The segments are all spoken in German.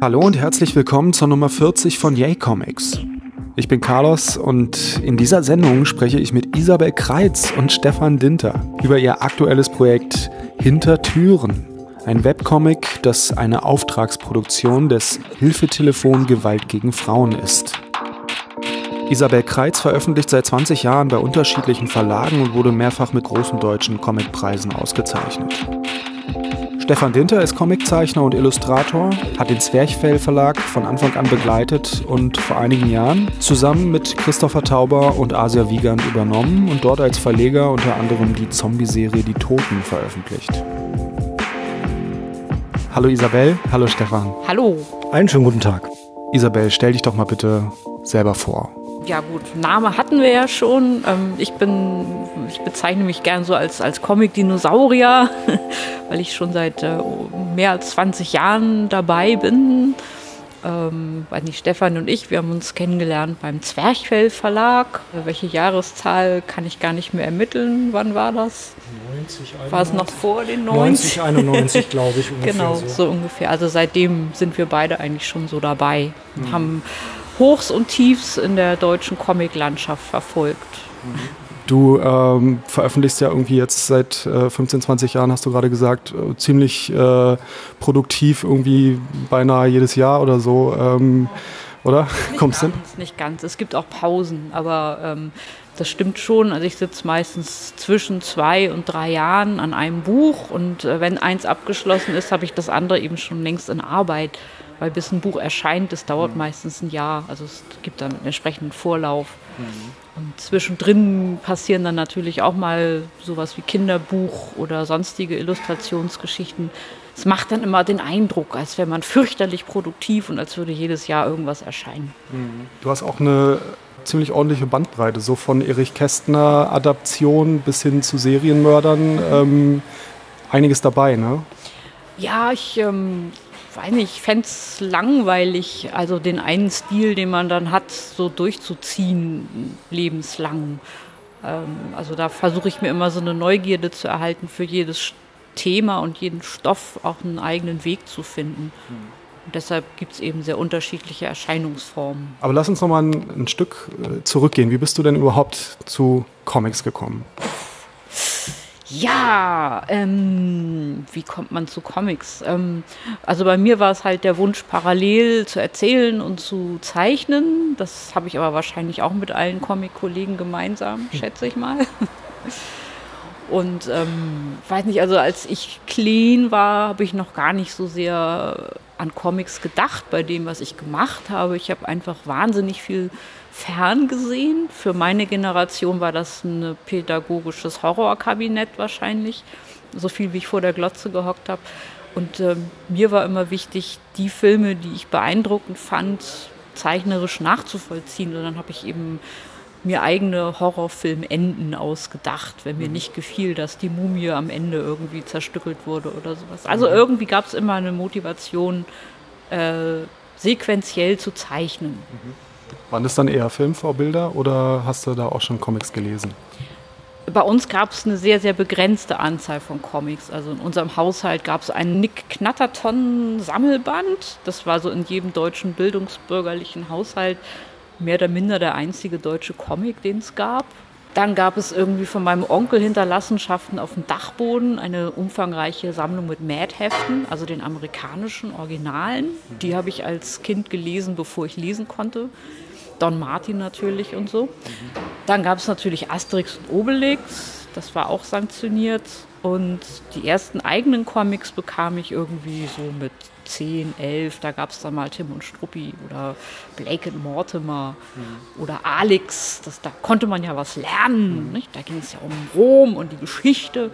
Hallo und herzlich willkommen zur Nummer 40 von Yay Comics. Ich bin Carlos und in dieser Sendung spreche ich mit Isabel Kreitz und Stefan Dinter über ihr aktuelles Projekt Hinter Türen. Ein Webcomic, das eine Auftragsproduktion des Hilfetelefon Gewalt gegen Frauen ist. Isabel Kreitz veröffentlicht seit 20 Jahren bei unterschiedlichen Verlagen und wurde mehrfach mit großen deutschen Comicpreisen ausgezeichnet. Stefan Dinter ist Comiczeichner und Illustrator, hat den Zwerchfell Verlag von Anfang an begleitet und vor einigen Jahren zusammen mit Christopher Tauber und Asia Wiegand übernommen und dort als Verleger unter anderem die Zombie-Serie Die Toten veröffentlicht. Hallo Isabel, hallo Stefan. Hallo. Einen schönen guten Tag. Isabel, stell dich doch mal bitte selber vor ja gut, Name hatten wir ja schon. Ähm, ich bin, ich bezeichne mich gern so als, als Comic-Dinosaurier, weil ich schon seit äh, mehr als 20 Jahren dabei bin. Ähm, weiß nicht, Stefan und ich, wir haben uns kennengelernt beim Zwerchfell Verlag. Welche Jahreszahl kann ich gar nicht mehr ermitteln. Wann war das? 90, 91. War es noch vor den 90? 90, 91, glaube ich. Ungefähr genau, so. so. ungefähr. Also seitdem sind wir beide eigentlich schon so dabei. Mhm. Haben Hochs und Tiefs in der deutschen Comiclandschaft verfolgt. Du ähm, veröffentlichst ja irgendwie jetzt seit äh, 15, 20 Jahren, hast du gerade gesagt, äh, ziemlich äh, produktiv, irgendwie beinahe jedes Jahr oder so. Ähm, oder? Nicht Kommst ganz, hin? Nicht ganz. Es gibt auch Pausen, aber ähm, das stimmt schon. Also ich sitze meistens zwischen zwei und drei Jahren an einem Buch und äh, wenn eins abgeschlossen ist, habe ich das andere eben schon längst in Arbeit weil bis ein Buch erscheint, das dauert mhm. meistens ein Jahr. Also es gibt dann einen entsprechenden Vorlauf. Mhm. Und zwischendrin passieren dann natürlich auch mal sowas wie Kinderbuch oder sonstige Illustrationsgeschichten. Es macht dann immer den Eindruck, als wäre man fürchterlich produktiv und als würde jedes Jahr irgendwas erscheinen. Mhm. Du hast auch eine ziemlich ordentliche Bandbreite, so von Erich Kästner Adaption bis hin zu Serienmördern. Ähm, einiges dabei, ne? Ja, ich ähm, weiß nicht, ich fände es langweilig, also den einen Stil, den man dann hat, so durchzuziehen, lebenslang. Ähm, also da versuche ich mir immer so eine Neugierde zu erhalten, für jedes Thema und jeden Stoff auch einen eigenen Weg zu finden. Und deshalb gibt es eben sehr unterschiedliche Erscheinungsformen. Aber lass uns noch mal ein, ein Stück äh, zurückgehen. Wie bist du denn überhaupt zu Comics gekommen? Ja, ähm, wie kommt man zu Comics? Ähm, also bei mir war es halt der Wunsch, parallel zu erzählen und zu zeichnen. Das habe ich aber wahrscheinlich auch mit allen Comic-Kollegen gemeinsam, schätze ich mal. Und ähm, weiß nicht, also als ich clean war, habe ich noch gar nicht so sehr an Comics gedacht bei dem, was ich gemacht habe. Ich habe einfach wahnsinnig viel ferngesehen. Für meine Generation war das ein pädagogisches Horrorkabinett wahrscheinlich, so viel wie ich vor der Glotze gehockt habe. Und äh, mir war immer wichtig, die Filme, die ich beeindruckend fand, zeichnerisch nachzuvollziehen. Und dann habe ich eben mir eigene Horrorfilmenden ausgedacht, wenn mir mhm. nicht gefiel, dass die Mumie am Ende irgendwie zerstückelt wurde oder sowas. Also mhm. irgendwie gab es immer eine Motivation, äh, sequenziell zu zeichnen. Mhm. Waren das dann eher Filmvorbilder oder hast du da auch schon Comics gelesen? Bei uns gab es eine sehr, sehr begrenzte Anzahl von Comics. Also in unserem Haushalt gab es einen Nick Knatterton Sammelband. Das war so in jedem deutschen bildungsbürgerlichen Haushalt mehr oder minder der einzige deutsche Comic, den es gab. Dann gab es irgendwie von meinem Onkel Hinterlassenschaften auf dem Dachboden eine umfangreiche Sammlung mit Mad-Heften, also den amerikanischen Originalen. Die habe ich als Kind gelesen, bevor ich lesen konnte. Don Martin natürlich und so. Dann gab es natürlich Asterix und Obelix, das war auch sanktioniert. Und die ersten eigenen Comics bekam ich irgendwie so mit 10, 11. Da gab es dann mal Tim und Struppi oder Blake und Mortimer mhm. oder Alex. Das, da konnte man ja was lernen. Mhm. Da ging es ja um Rom und die Geschichte.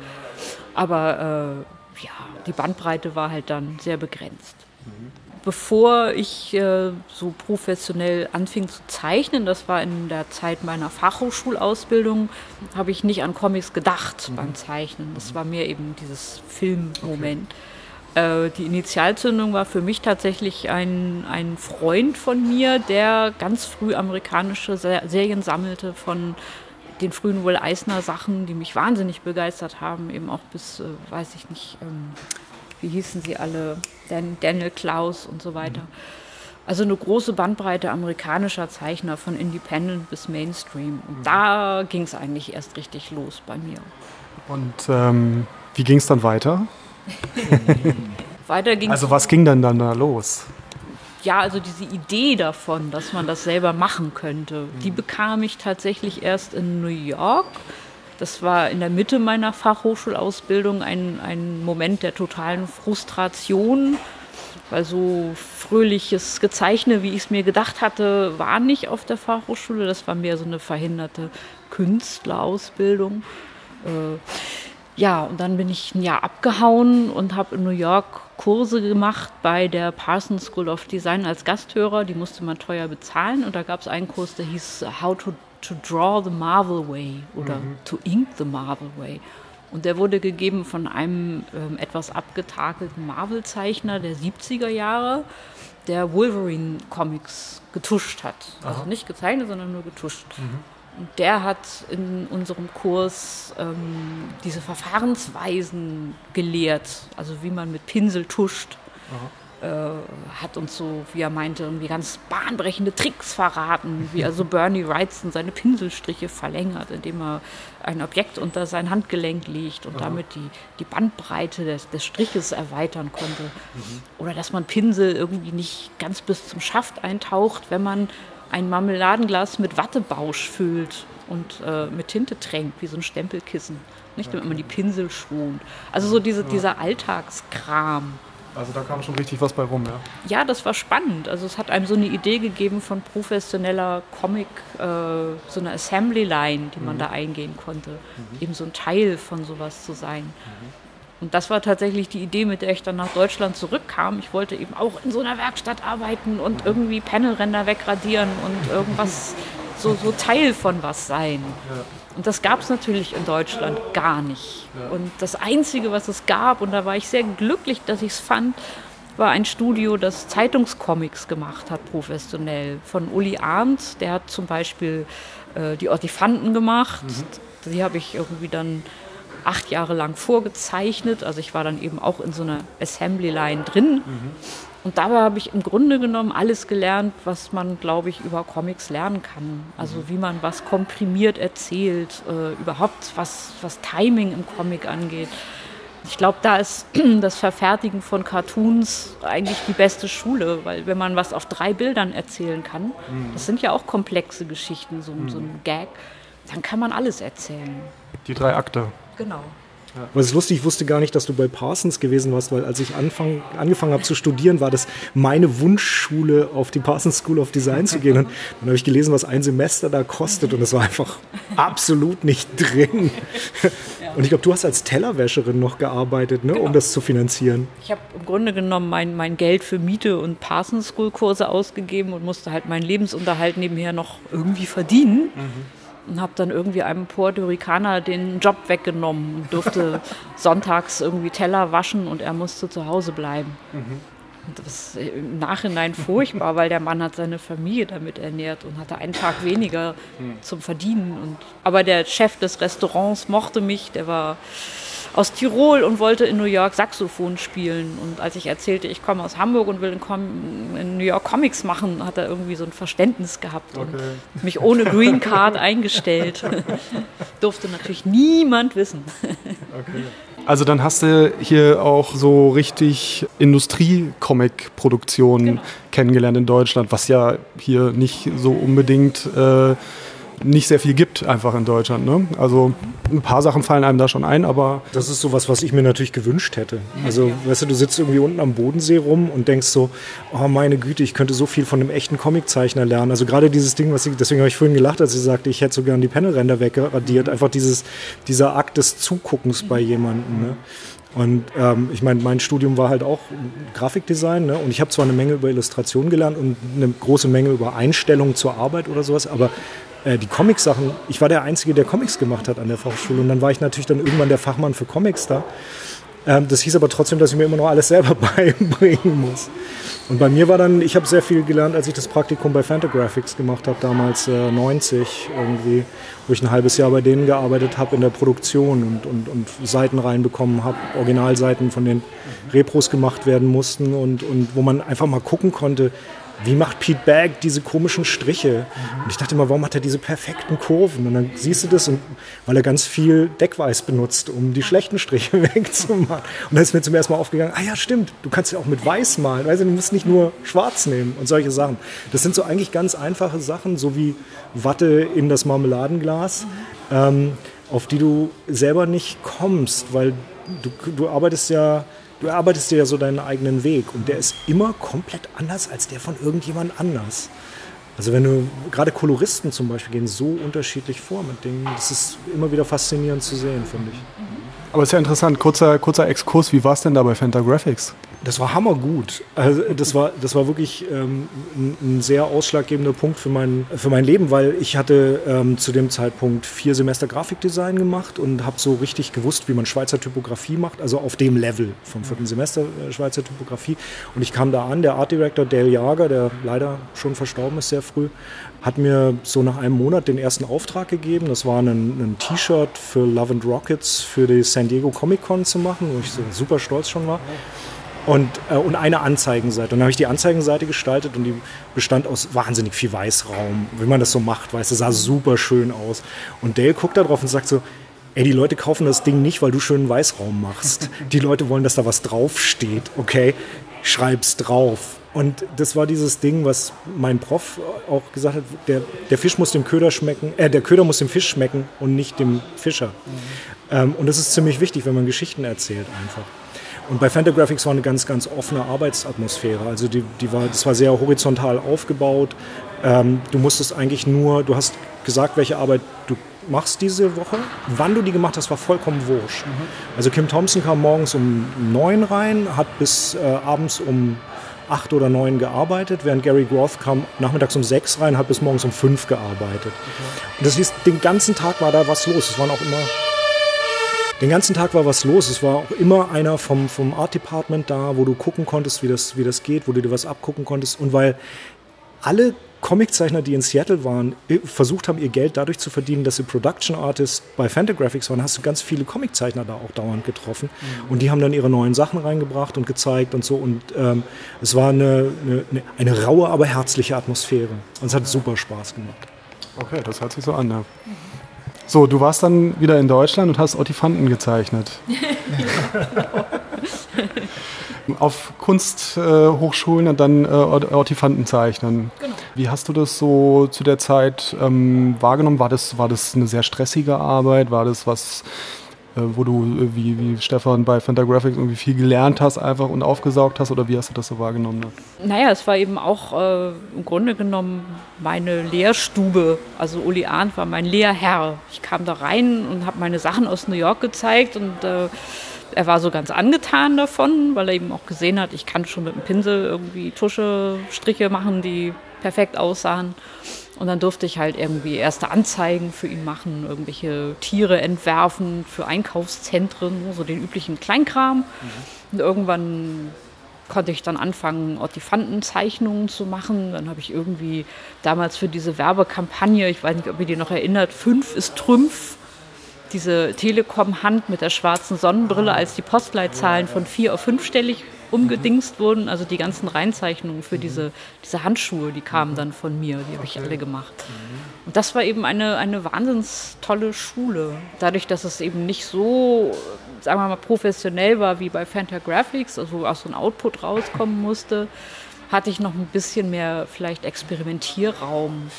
Aber äh, ja, die Bandbreite war halt dann sehr begrenzt. Mhm bevor ich äh, so professionell anfing zu zeichnen, das war in der Zeit meiner Fachhochschulausbildung, habe ich nicht an Comics gedacht mhm. beim Zeichnen. Das war mir eben dieses Filmmoment. Okay. Äh, die Initialzündung war für mich tatsächlich ein, ein Freund von mir, der ganz früh amerikanische Serien sammelte von den frühen Will Eisner Sachen, die mich wahnsinnig begeistert haben, eben auch bis, äh, weiß ich nicht, ähm, wie hießen sie alle, Dan, Daniel Klaus und so weiter. Also eine große Bandbreite amerikanischer Zeichner von Independent bis Mainstream. Und da ging es eigentlich erst richtig los bei mir. Und ähm, wie ging es dann weiter? Weiter ging Also was ging denn dann da los? Ja, also diese Idee davon, dass man das selber machen könnte, die bekam ich tatsächlich erst in New York. Das war in der Mitte meiner Fachhochschulausbildung ein, ein Moment der totalen Frustration, weil so fröhliches Gezeichne, wie ich es mir gedacht hatte, war nicht auf der Fachhochschule. Das war mehr so eine verhinderte Künstlerausbildung. Äh, ja, und dann bin ich ein Jahr abgehauen und habe in New York Kurse gemacht bei der Parsons School of Design als Gasthörer. Die musste man teuer bezahlen. Und da gab es einen Kurs, der hieß How to, to Draw the Marvel Way oder mhm. To Ink the Marvel Way. Und der wurde gegeben von einem ähm, etwas abgetakelten Marvel-Zeichner der 70er Jahre, der Wolverine-Comics getuscht hat. Also Aha. Also nicht gezeichnet, sondern nur getuscht. Mhm. Und der hat in unserem Kurs ähm, diese Verfahrensweisen gelehrt, also wie man mit Pinsel tuscht. Äh, hat uns so, wie er meinte, irgendwie ganz bahnbrechende Tricks verraten, wie also Bernie Wrightson seine Pinselstriche verlängert, indem er ein Objekt unter sein Handgelenk legt und Aha. damit die, die Bandbreite des, des Striches erweitern konnte. Mhm. Oder dass man Pinsel irgendwie nicht ganz bis zum Schaft eintaucht, wenn man ein Marmeladenglas mit Wattebausch füllt und äh, mit Tinte tränkt, wie so ein Stempelkissen. Nicht, damit man die Pinsel schont. Also so diese, dieser Alltagskram. Also da kam schon richtig was bei rum, ja? Ja, das war spannend. Also es hat einem so eine Idee gegeben von professioneller Comic, äh, so eine Assembly Line, die man mhm. da eingehen konnte. Mhm. Eben so ein Teil von sowas zu sein. Mhm. Und das war tatsächlich die Idee, mit der ich dann nach Deutschland zurückkam. Ich wollte eben auch in so einer Werkstatt arbeiten und irgendwie Panelränder wegradieren und irgendwas, so, so Teil von was sein. Und das gab es natürlich in Deutschland gar nicht. Und das Einzige, was es gab, und da war ich sehr glücklich, dass ich es fand, war ein Studio, das Zeitungscomics gemacht hat, professionell. Von Uli Arndt, der hat zum Beispiel äh, die Ortifanten gemacht. Mhm. Die habe ich irgendwie dann acht Jahre lang vorgezeichnet. Also ich war dann eben auch in so einer Assembly Line drin. Mhm. Und dabei habe ich im Grunde genommen alles gelernt, was man, glaube ich, über Comics lernen kann. Also mhm. wie man was komprimiert erzählt, äh, überhaupt was, was Timing im Comic angeht. Ich glaube, da ist das Verfertigen von Cartoons eigentlich die beste Schule, weil wenn man was auf drei Bildern erzählen kann, mhm. das sind ja auch komplexe Geschichten, so, so ein mhm. Gag, dann kann man alles erzählen. Die drei Akte. Genau. Ja. Aber es ist lustig, ich wusste gar nicht, dass du bei Parsons gewesen warst, weil als ich anfang, angefangen habe zu studieren, war das meine Wunschschule, auf die Parsons School of Design zu gehen. Und dann habe ich gelesen, was ein Semester da kostet und es war einfach absolut nicht drin. Und ich glaube, du hast als Tellerwäscherin noch gearbeitet, ne, genau. um das zu finanzieren. Ich habe im Grunde genommen mein, mein Geld für Miete und Parsons School Kurse ausgegeben und musste halt meinen Lebensunterhalt nebenher noch irgendwie verdienen. Mhm und habe dann irgendwie einem Puerto Ricaner den Job weggenommen und durfte sonntags irgendwie Teller waschen und er musste zu Hause bleiben. Mhm. Das ist im Nachhinein furchtbar, weil der Mann hat seine Familie damit ernährt und hatte einen Tag weniger mhm. zum Verdienen. Und, aber der Chef des Restaurants mochte mich, der war aus Tirol und wollte in New York Saxophon spielen. Und als ich erzählte, ich komme aus Hamburg und will in, in, New York Comics machen, hat er irgendwie so ein Verständnis gehabt okay. und mich ohne Green Card eingestellt. Durfte natürlich niemand wissen. okay. Also dann hast du hier auch so richtig Industrie-Comic-Produktion genau. kennengelernt in Deutschland, was ja hier nicht so unbedingt äh, nicht sehr viel gibt einfach in Deutschland. Ne? Also ein paar Sachen fallen einem da schon ein, aber... Das ist sowas, was ich mir natürlich gewünscht hätte. Also, weißt du, du sitzt irgendwie unten am Bodensee rum und denkst so, oh meine Güte, ich könnte so viel von einem echten Comiczeichner lernen. Also gerade dieses Ding, was ich, deswegen habe ich vorhin gelacht, als sie sagte, ich hätte so gern die Panelränder wegradiert. Einfach dieses, dieser Akt des Zuguckens bei jemandem. Ne? Und ähm, ich meine, mein Studium war halt auch Grafikdesign. Ne? Und ich habe zwar eine Menge über Illustration gelernt und eine große Menge über Einstellungen zur Arbeit oder sowas, aber äh, die Comics-Sachen, ich war der Einzige, der Comics gemacht hat an der Fachschule und dann war ich natürlich dann irgendwann der Fachmann für Comics da. Ähm, das hieß aber trotzdem, dass ich mir immer noch alles selber beibringen muss. Und bei mir war dann, ich habe sehr viel gelernt, als ich das Praktikum bei Fantagraphics gemacht habe, damals äh, 90 irgendwie, wo ich ein halbes Jahr bei denen gearbeitet habe in der Produktion und, und, und Seiten reinbekommen habe, Originalseiten von den Repros gemacht werden mussten und, und wo man einfach mal gucken konnte, wie macht Pete Bagg diese komischen Striche? Und ich dachte immer, warum hat er diese perfekten Kurven? Und dann siehst du das, und, weil er ganz viel Deckweiß benutzt, um die schlechten Striche wegzumachen. Und dann ist mir zum ersten Mal aufgegangen, ah ja, stimmt, du kannst ja auch mit Weiß malen. Weißt du, du musst nicht nur schwarz nehmen und solche Sachen. Das sind so eigentlich ganz einfache Sachen, so wie Watte in das Marmeladenglas, ähm, auf die du selber nicht kommst, weil du, du arbeitest ja du erarbeitest dir ja so deinen eigenen Weg und der ist immer komplett anders als der von irgendjemand anders. Also wenn du, gerade Koloristen zum Beispiel gehen so unterschiedlich vor mit Dingen, das ist immer wieder faszinierend zu sehen, finde ich. Aber es ist ja interessant, kurzer, kurzer Exkurs, wie war es denn da bei Fantagraphics? Das war hammergut. Also das war, das war wirklich ähm, ein, ein, sehr ausschlaggebender Punkt für mein, für mein Leben, weil ich hatte ähm, zu dem Zeitpunkt vier Semester Grafikdesign gemacht und habe so richtig gewusst, wie man Schweizer Typografie macht, also auf dem Level vom vierten Semester äh, Schweizer Typografie. Und ich kam da an, der Art Director Dale Jager, der leider schon verstorben ist sehr früh, hat mir so nach einem Monat den ersten Auftrag gegeben. Das war ein, ein T-Shirt für Love and Rockets für die San Diego Comic Con zu machen, wo ich so super stolz schon war und, äh, und eine Anzeigenseite. Und dann habe ich die Anzeigenseite gestaltet und die bestand aus wahnsinnig viel Weißraum, wie man das so macht, weißt du, sah super schön aus. Und Dale guckt da drauf und sagt so, ey, die Leute kaufen das Ding nicht, weil du schönen Weißraum machst. Die Leute wollen, dass da was draufsteht, okay? Schreib's drauf. Und das war dieses Ding, was mein Prof auch gesagt hat, der, der Fisch muss dem Köder schmecken, äh, der Köder muss dem Fisch schmecken und nicht dem Fischer. Mhm. Ähm, und das ist ziemlich wichtig, wenn man Geschichten erzählt einfach. Und bei Fantagraphics war eine ganz, ganz offene Arbeitsatmosphäre. Also die, die war, das war sehr horizontal aufgebaut. Ähm, du musstest eigentlich nur, du hast gesagt, welche Arbeit du machst diese Woche. Wann du die gemacht hast, war vollkommen wurscht. Mhm. Also Kim Thompson kam morgens um neun rein, hat bis äh, abends um acht oder neun gearbeitet, während Gary Groth kam nachmittags um sechs rein, hat bis morgens um fünf gearbeitet. Okay. Und das hieß, den ganzen Tag war da was los. Es waren auch immer den ganzen Tag war was los. Es war auch immer einer vom, vom Art Department da, wo du gucken konntest, wie das, wie das geht, wo du dir was abgucken konntest. Und weil alle Comiczeichner, die in Seattle waren, versucht haben, ihr Geld dadurch zu verdienen, dass sie Production Artists bei Fantagraphics waren, hast du ganz viele Comiczeichner da auch dauernd getroffen. Mhm. Und die haben dann ihre neuen Sachen reingebracht und gezeigt und so. Und ähm, es war eine, eine, eine, raue, aber herzliche Atmosphäre. Und es hat super Spaß gemacht. Okay, das hört sich so an. Ja. Mhm. So, du warst dann wieder in Deutschland und hast Ottifanten gezeichnet. Auf Kunsthochschulen und dann äh, Ortifanten zeichnen. Genau. Wie hast du das so zu der Zeit ähm, wahrgenommen? War das, war das eine sehr stressige Arbeit? War das was, äh, wo du, äh, wie, wie Stefan bei Fantagraphics, irgendwie viel gelernt hast einfach und aufgesaugt hast? Oder wie hast du das so wahrgenommen? Naja, es war eben auch äh, im Grunde genommen meine Lehrstube. Also Uli Arndt war mein Lehrherr. Ich kam da rein und habe meine Sachen aus New York gezeigt und äh, er war so ganz angetan davon, weil er eben auch gesehen hat, ich kann schon mit dem Pinsel irgendwie Tusche, Striche machen, die perfekt aussahen. Und dann durfte ich halt irgendwie erste Anzeigen für ihn machen, irgendwelche Tiere entwerfen für Einkaufszentren, so den üblichen Kleinkram. Mhm. Und irgendwann konnte ich dann anfangen, Ortifantenzeichnungen zu machen. Dann habe ich irgendwie damals für diese Werbekampagne, ich weiß nicht, ob ihr die noch erinnert, fünf ist Trümpf, diese Telekom-Hand mit der schwarzen Sonnenbrille, ah. als die Postleitzahlen von vier auf fünfstellig umgedingst wurden. Also die ganzen Reinzeichnungen für diese, diese Handschuhe, die kamen dann von mir, die habe ich alle gemacht. Und das war eben eine, eine wahnsinns tolle Schule. Dadurch, dass es eben nicht so, sagen wir mal, professionell war wie bei Fantagraphics, also aus so ein Output rauskommen musste, hatte ich noch ein bisschen mehr vielleicht Experimentierraum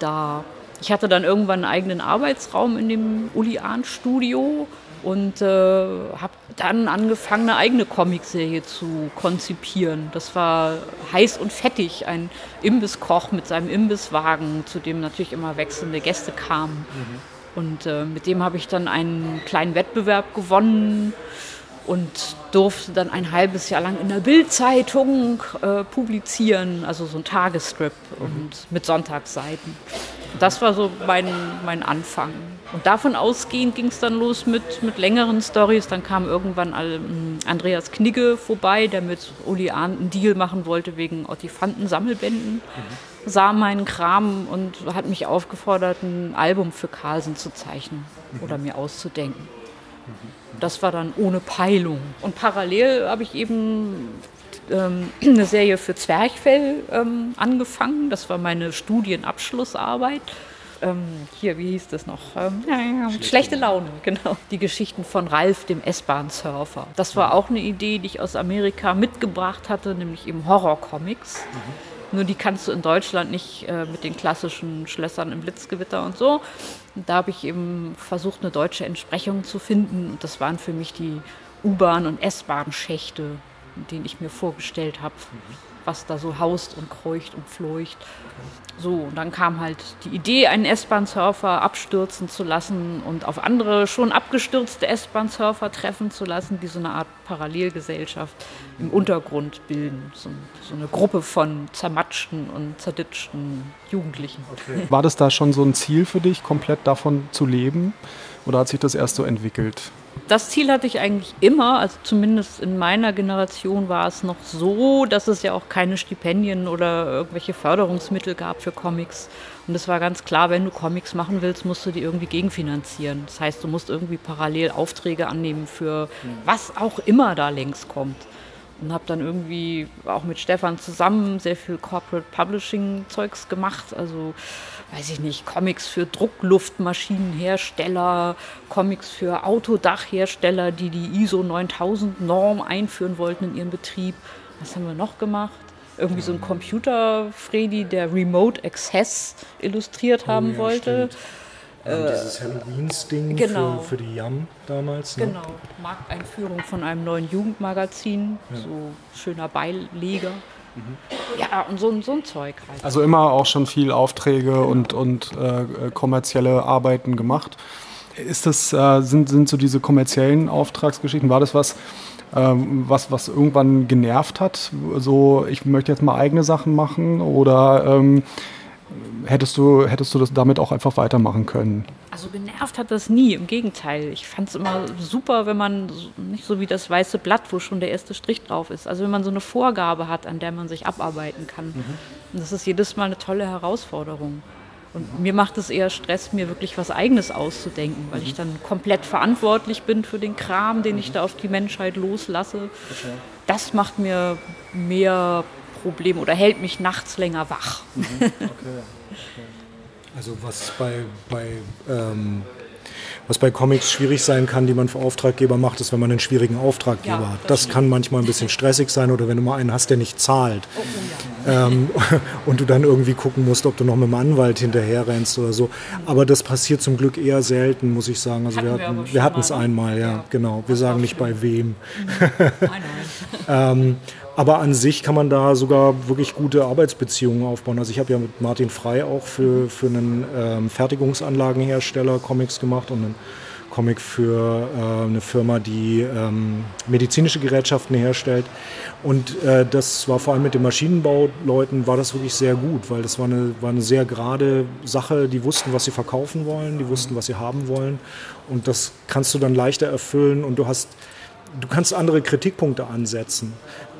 da. Ich hatte dann irgendwann einen eigenen Arbeitsraum in dem Uli Ahn Studio und äh, habe dann angefangen, eine eigene Comicserie zu konzipieren. Das war heiß und fettig, ein Imbisskoch mit seinem Imbisswagen, zu dem natürlich immer wechselnde Gäste kamen. Mhm. Und äh, mit dem habe ich dann einen kleinen Wettbewerb gewonnen und durfte dann ein halbes Jahr lang in der Bildzeitung äh, publizieren, also so ein Tagesstrip mhm. und mit Sonntagsseiten. Das war so mein, mein Anfang. Und davon ausgehend ging es dann los mit, mit längeren Stories. Dann kam irgendwann ähm, Andreas Knigge vorbei, der mit Uli Ahn einen Deal machen wollte wegen Ottifanten-Sammelbänden. Mhm. Sah meinen Kram und hat mich aufgefordert, ein Album für Carlsen zu zeichnen mhm. oder mir auszudenken. Das war dann ohne Peilung. Und parallel habe ich eben ähm, eine Serie für Zwerchfell ähm, angefangen. Das war meine Studienabschlussarbeit ähm, hier, wie hieß das noch? Ähm, schlechte, schlechte Laune, genau. Die Geschichten von Ralf, dem S-Bahn-Surfer. Das war auch eine Idee, die ich aus Amerika mitgebracht hatte, nämlich eben Horror-Comics. Mhm. Nur die kannst du in Deutschland nicht äh, mit den klassischen Schlössern im Blitzgewitter und so. Und da habe ich eben versucht, eine deutsche Entsprechung zu finden. Und das waren für mich die U-Bahn- und S-Bahn-Schächte, den ich mir vorgestellt habe. Mhm was da so haust und kreucht und fleucht. So, und dann kam halt die Idee, einen S-Bahn-Surfer abstürzen zu lassen und auf andere schon abgestürzte S-Bahn-Surfer treffen zu lassen, die so eine Art Parallelgesellschaft im Untergrund bilden. So, so eine Gruppe von zermatschten und zerditschten Jugendlichen. Okay. War das da schon so ein Ziel für dich, komplett davon zu leben? Oder hat sich das erst so entwickelt? Das Ziel hatte ich eigentlich immer, also zumindest in meiner Generation war es noch so, dass es ja auch keine Stipendien oder irgendwelche Förderungsmittel gab für Comics. Und es war ganz klar, wenn du Comics machen willst, musst du die irgendwie gegenfinanzieren. Das heißt, du musst irgendwie parallel Aufträge annehmen für was auch immer da längst kommt. Und habe dann irgendwie auch mit Stefan zusammen sehr viel Corporate Publishing Zeugs gemacht. Also weiß ich nicht, Comics für Druckluftmaschinenhersteller, Comics für Autodachhersteller, die die ISO 9000 Norm einführen wollten in ihren Betrieb. Was haben wir noch gemacht? Irgendwie so ein Computer-Freddy, der Remote Access illustriert haben oh, ja, wollte. Äh, dieses Halloweens-Ding genau. für, für, die Yam damals. Ne? Genau, Markteinführung von einem neuen Jugendmagazin, ja. so schöner Beileger. Ja, und so, so ein Zeug halt. Also immer auch schon viel Aufträge und, und äh, kommerzielle Arbeiten gemacht. Ist das, äh, sind, sind so diese kommerziellen Auftragsgeschichten, war das was, ähm, was, was irgendwann genervt hat? So, ich möchte jetzt mal eigene Sachen machen oder ähm, hättest du, hättest du das damit auch einfach weitermachen können? Also genervt hat das nie, im Gegenteil. Ich fand es immer super, wenn man nicht so wie das weiße Blatt, wo schon der erste Strich drauf ist. Also wenn man so eine Vorgabe hat, an der man sich abarbeiten kann. Mhm. Und das ist jedes Mal eine tolle Herausforderung. Und mir macht es eher Stress, mir wirklich was Eigenes auszudenken, weil ich mhm. dann komplett verantwortlich bin für den Kram, den ich mhm. da auf die Menschheit loslasse. Das macht mir mehr Probleme oder hält mich nachts länger wach. Mhm. Okay. Also was bei, bei ähm, was bei Comics schwierig sein kann, die man für Auftraggeber macht, ist, wenn man einen schwierigen Auftraggeber ja, hat. Das, kann manchmal ein bisschen stressig sein oder wenn du mal einen hast, der nicht zahlt. Oh, oh ja. ähm, und du dann irgendwie gucken musst, ob du noch mit dem Anwalt hinterher rennst oder so. Aber das passiert zum Glück eher selten, muss ich sagen. Also hatten wir hatten es einmal, ja, ja, genau. Wir sagen nicht bei wem. Mhm. Nein, nein. ähm, aber an sich kann man da sogar wirklich gute Arbeitsbeziehungen aufbauen. Also ich habe ja mit Martin Frei auch für, für einen ähm, Fertigungsanlagenhersteller Comics gemacht und einen Comic für äh, eine Firma, die ähm, medizinische Gerätschaften herstellt. Und äh, das war vor allem mit den Maschinenbauleuten war das wirklich sehr gut, weil das war eine, war eine sehr gerade Sache. Die wussten, was sie verkaufen wollen, die wussten, was sie haben wollen. Und das kannst du dann leichter erfüllen und du hast du kannst andere Kritikpunkte ansetzen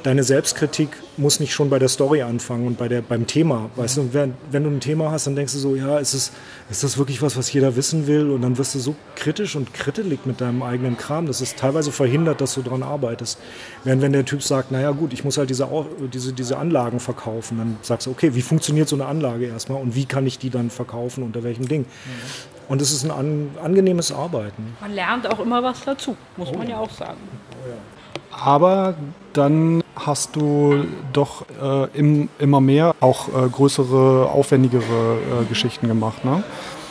deine Selbstkritik muss nicht schon bei der Story anfangen und bei der, beim Thema. Weißt du, wenn, wenn du ein Thema hast, dann denkst du so, ja, ist, es, ist das wirklich was, was jeder wissen will? Und dann wirst du so kritisch und krittelig mit deinem eigenen Kram, dass es teilweise verhindert, dass du daran arbeitest. Während wenn der Typ sagt, naja gut, ich muss halt diese, diese, diese Anlagen verkaufen, dann sagst du, okay, wie funktioniert so eine Anlage erstmal und wie kann ich die dann verkaufen, unter welchem Ding? Mhm. Und es ist ein an, angenehmes Arbeiten. Man lernt auch immer was dazu, muss oh. man ja auch sagen. Oh, ja. Aber dann hast du doch äh, im, immer mehr auch äh, größere, aufwendigere äh, Geschichten gemacht. Ne?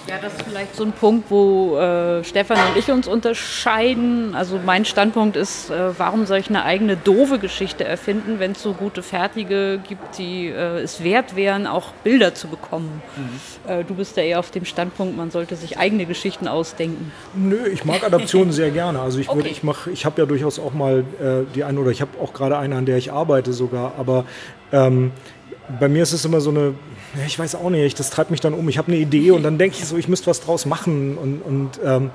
Ja, das ist vielleicht so ein Punkt, wo äh, Stefan und ich uns unterscheiden. Also mein Standpunkt ist, äh, warum soll ich eine eigene doofe Geschichte erfinden, wenn es so gute fertige gibt, die äh, es wert wären, auch Bilder zu bekommen. Mhm. Äh, du bist ja eher auf dem Standpunkt, man sollte sich eigene Geschichten ausdenken. Nö, ich mag Adaptionen sehr gerne. Also ich, okay. ich ich habe ja durchaus auch mal äh, die eine oder ich habe auch gerade eine, an der ich arbeite sogar. Aber ähm, bei mir ist es immer so eine Ja, ich weiß auch nicht, das treibt mich dann um. Ich habe eine Idee und dann denke ich so, ich müsste was draus machen. Und, und, ähm,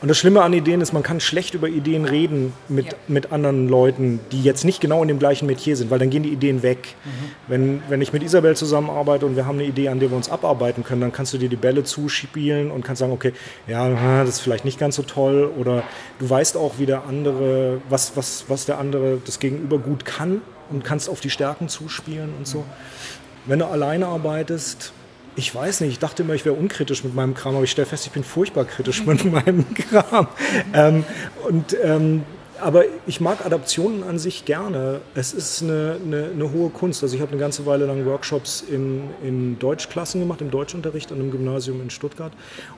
und das Schlimme an Ideen ist, man kann schlecht über Ideen reden mit, ja. mit anderen Leuten, die jetzt nicht genau in dem gleichen Metier sind, weil dann gehen die Ideen weg. Mhm. Wenn, wenn ich mit Isabel zusammenarbeite und wir haben eine Idee, an der wir uns abarbeiten können, dann kannst du dir die Bälle zuspielen und kannst sagen, okay, ja, das ist vielleicht nicht ganz so toll. Oder du weißt auch, wie der andere, was, was, was der andere, das Gegenüber gut kann und kannst auf die Stärken zuspielen und so. Mhm. Wenn du alleine arbeitest, ich weiß nicht, ich dachte immer, ich wäre unkritisch mit meinem Kram, aber ich stelle fest, ich bin furchtbar kritisch mit meinem Kram. Ähm, und ähm, aber ich mag Adaptionen an sich gerne. Es ist eine, eine, eine hohe Kunst. Also ich habe eine ganze Weile lang Workshops in, in Deutschklassen gemacht, im Deutschunterricht an einem Gymnasium in Stuttgart.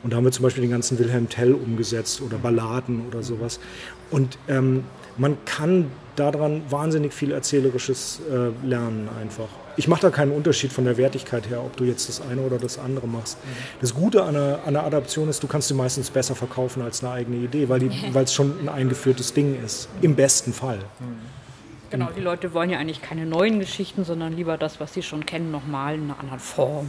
Und da haben wir zum Beispiel den ganzen Wilhelm Tell umgesetzt oder Balladen oder sowas. Und ähm, man kann daran wahnsinnig viel Erzählerisches äh, lernen einfach. Ich mache da keinen Unterschied von der Wertigkeit her, ob du jetzt das eine oder das andere machst. Das Gute an einer, an einer, Adaption ist, du kannst sie meistens besser verkaufen als eine eigene Idee, weil es schon ein eingeführtes Ding ist. Im besten Fall. Genau, die Leute wollen ja eigentlich keine neuen Geschichten, sondern lieber das, was sie schon kennen, nochmal in einer anderen Form.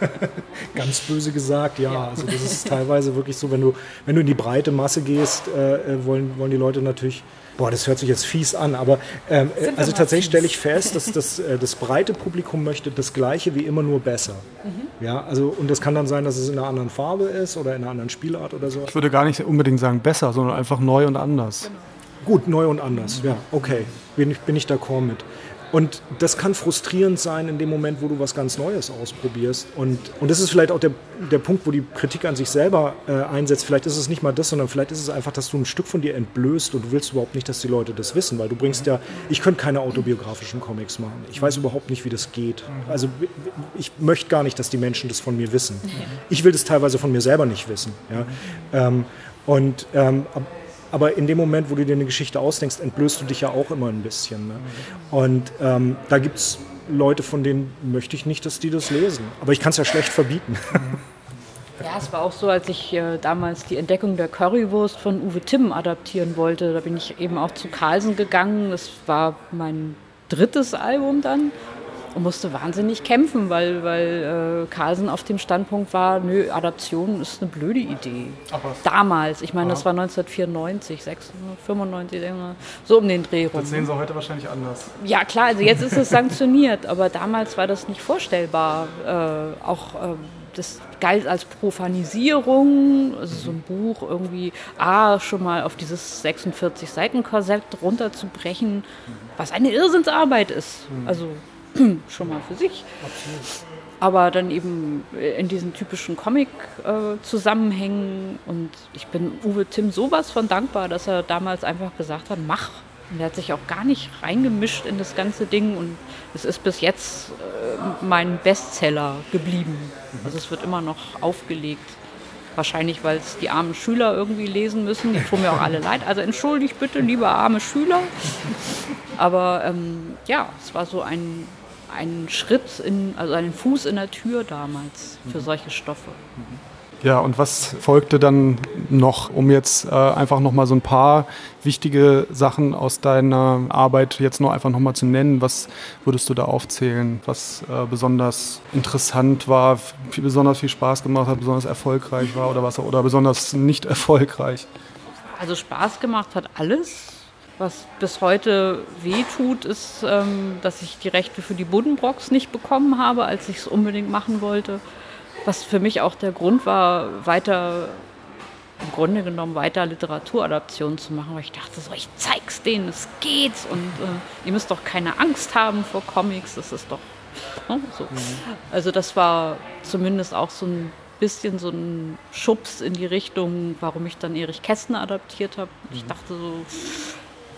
Ganz böse gesagt, ja. ja. Also das ist teilweise wirklich so, wenn du, wenn du in die breite Masse gehst, äh, äh wollen, wollen die Leute natürlich Boah, das hört sich jetzt fies an, aber ähm, also tatsächlich stelle ich fest, dass das, äh, das breite Publikum möchte das Gleiche wie immer nur besser. Mhm. Ja, also und das kann dann sein, dass es in einer anderen Farbe ist oder in einer anderen Spielart oder so. Ich würde gar nicht unbedingt sagen besser, sondern einfach neu und anders. Genau. Gut, neu und anders, ja, okay, bin ich, bin ich d'accord mit. Und das kann frustrierend sein in dem Moment, wo du was ganz Neues ausprobierst. Und, und das ist vielleicht auch der, der Punkt, wo die Kritik an sich selber äh, einsetzt. Vielleicht ist es nicht mal das, sondern vielleicht ist es einfach, dass du ein Stück von dir entblößt und du willst überhaupt nicht, dass die Leute das wissen, weil du bringst ja, ich könnte keine autobiografischen Comics machen. Ich weiß überhaupt nicht, wie das geht. Also ich möchte gar nicht, dass die Menschen das von mir wissen. Ich will das teilweise von mir selber nicht wissen. Ja? Ähm, und ähm, aber in dem Moment, wo du dir eine Geschichte ausdenkst, entblößt du dich ja auch immer ein bisschen. Ne? Und ähm, da gibt es Leute, von denen möchte ich nicht, dass die das lesen. Aber ich kann es ja schlecht verbieten. Ja, es war auch so, als ich äh, damals die Entdeckung der Currywurst von Uwe Timm adaptieren wollte. Da bin ich eben auch zu Carlsen gegangen. Das war mein drittes Album dann und musste wahnsinnig kämpfen, weil, weil äh, Carlsen auf dem Standpunkt war, nö, Adaption ist eine blöde Idee. Damals, ich meine, das war 1994, 95, so um den Dreh rum. Das sehen Sie heute wahrscheinlich anders. Ja klar, also jetzt ist es sanktioniert, aber damals war das nicht vorstellbar. Äh, auch äh, das galt als Profanisierung, also so ein Buch irgendwie, ah, schon mal auf dieses 46-Seiten-Korsett runterzubrechen, was eine Irrsinnsarbeit ist. Mhm. Also schon mal für sich. Aber dann eben in diesen typischen Comic-Zusammenhängen. Äh, und ich bin Uwe Tim sowas von dankbar, dass er damals einfach gesagt hat, mach. Und er hat sich auch gar nicht reingemischt in das ganze Ding. Und es ist bis jetzt äh, mein Bestseller geblieben. Also es wird immer noch aufgelegt. Wahrscheinlich, weil es die armen Schüler irgendwie lesen müssen. Die tun mir auch alle leid. Also entschuldigt bitte, liebe arme Schüler. Aber ähm, ja, es war so ein einen Schritt, in, also einen Fuß in der Tür damals für mhm. solche Stoffe. Ja, und was folgte dann noch, um jetzt äh, einfach nochmal so ein paar wichtige Sachen aus deiner Arbeit jetzt noch einfach nochmal zu nennen? Was würdest du da aufzählen, was äh, besonders interessant war, viel, besonders viel Spaß gemacht hat, besonders erfolgreich war oder was oder besonders nicht erfolgreich? Also Spaß gemacht hat alles. Was bis heute wehtut, ist, ähm, dass ich die Rechte für die Buddenbrocks nicht bekommen habe, als ich es unbedingt machen wollte. Was für mich auch der Grund war, weiter, im Grunde genommen, weiter Literaturadaptionen zu machen, weil ich dachte so, ich zeig's denen, es geht und äh, ihr müsst doch keine Angst haben vor Comics, das ist doch ne, so. Mhm. Also das war zumindest auch so ein bisschen so ein Schubs in die Richtung, warum ich dann Erich Kästner adaptiert habe. Ich mhm. dachte so,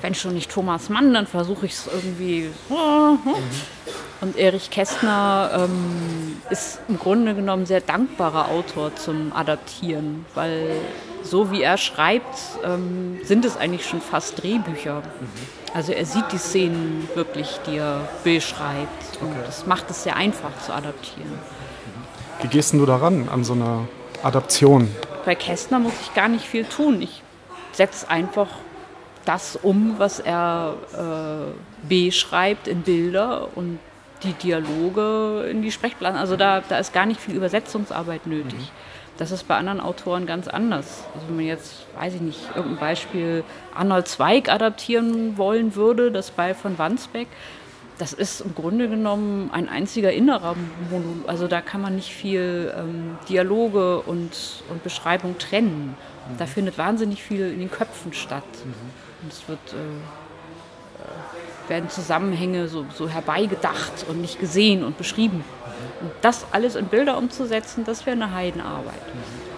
wenn schon nicht Thomas Mann, dann versuche ich es irgendwie. Und Erich Kästner ähm, ist im Grunde genommen sehr dankbarer Autor zum Adaptieren, weil so wie er schreibt, ähm, sind es eigentlich schon fast Drehbücher. Also er sieht die Szenen wirklich, die er beschreibt. Und okay. das macht es sehr einfach zu adaptieren. Wie gehst du daran an so einer Adaption? Bei Kästner muss ich gar nicht viel tun. Ich setze einfach das um, was er äh, beschreibt in Bilder und die Dialoge in die Sprechblasen. Also da, da ist gar nicht viel Übersetzungsarbeit nötig. Mhm. Das ist bei anderen Autoren ganz anders. Also wenn man jetzt, weiß ich nicht, irgendein Beispiel Arnold Zweig adaptieren wollen würde, das bei von Wandsbeck, das ist im Grunde genommen ein einziger innerer Monolog. Also da kann man nicht viel ähm, Dialoge und, und Beschreibung trennen. Mhm. Da findet wahnsinnig viel in den Köpfen statt. Mhm. Und es wird, äh, äh, werden Zusammenhänge so, so herbeigedacht und nicht gesehen und beschrieben. Und das alles in Bilder umzusetzen, das wäre eine Heidenarbeit.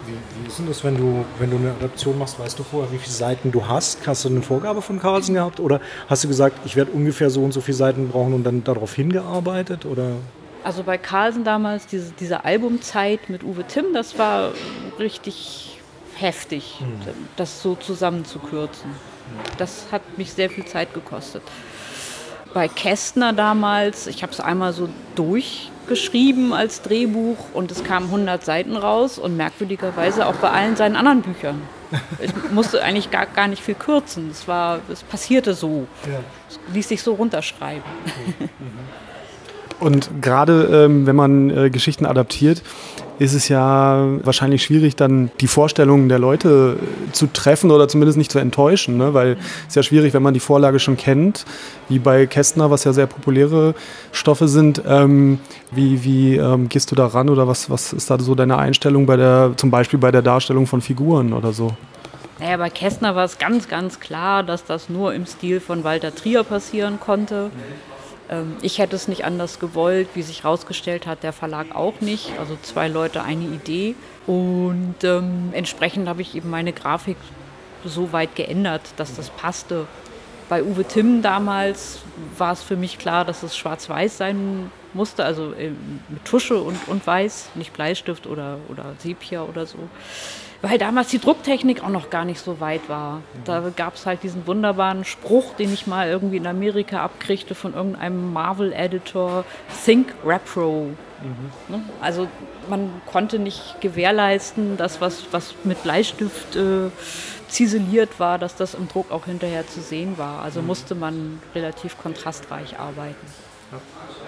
Wie, wie, ist denn das, wenn du, wenn du eine Adaption machst, weißt du vorher, wie viele Seiten du hast? Hast du eine Vorgabe von Carlsen gehabt? Oder hast du gesagt, ich werde ungefähr so und so viele Seiten brauchen und dann darauf hingearbeitet? Oder? Also bei Carlsen damals, diese, diese Albumzeit mit Uwe Timm, das war richtig heftig, mhm. das so zusammenzukürzen. Das hat mich sehr viel Zeit gekostet. Bei Kästner damals, ich habe es einmal so durch geschrieben als Drehbuch und es kamen 100 Seiten raus und merkwürdigerweise auch bei allen seinen anderen Büchern. Ich musste eigentlich gar, gar nicht viel kürzen. Es, war, es passierte so. Ja. Es ließ sich so runterschreiben. Mhm. Und gerade ähm, wenn man äh, Geschichten adaptiert, ist es ja wahrscheinlich schwierig, dann die Vorstellungen der Leute zu treffen oder zumindest nicht zu enttäuschen, ne? weil es ist ja schwierig, wenn man die Vorlage schon kennt, wie bei Kästner, was ja sehr populäre Stoffe sind. Ähm, wie wie ähm, gehst du da ran oder was, was ist da so deine Einstellung bei der, zum Beispiel bei der Darstellung von Figuren oder so? Naja, bei Kästner war es ganz, ganz klar, dass das nur im Stil von Walter Trier passieren konnte. Mhm ich hätte es nicht anders gewollt, wie sich herausgestellt hat, der Verlag auch nicht. Also zwei Leute, eine Idee. Und ähm, entsprechend habe ich eben meine Grafik so weit geändert, dass das passte. Bei Uwe Timm damals war es für mich klar, dass es schwarz-weiß sein musste, also äh, mit Tusche und, und Weiß, nicht Bleistift oder, oder Sepia oder so weil damals die Drucktechnik auch noch gar nicht so weit war. Da gab es halt diesen wunderbaren Spruch, den ich mal irgendwie in Amerika abkriegte von irgendeinem Marvel-Editor, Think Repro. Mhm. Ne? Also man konnte nicht gewährleisten, dass was, was mit Bleistift äh, ziseliert war, dass das im Druck auch hinterher zu sehen war. Also mhm. musste man relativ kontrastreich arbeiten.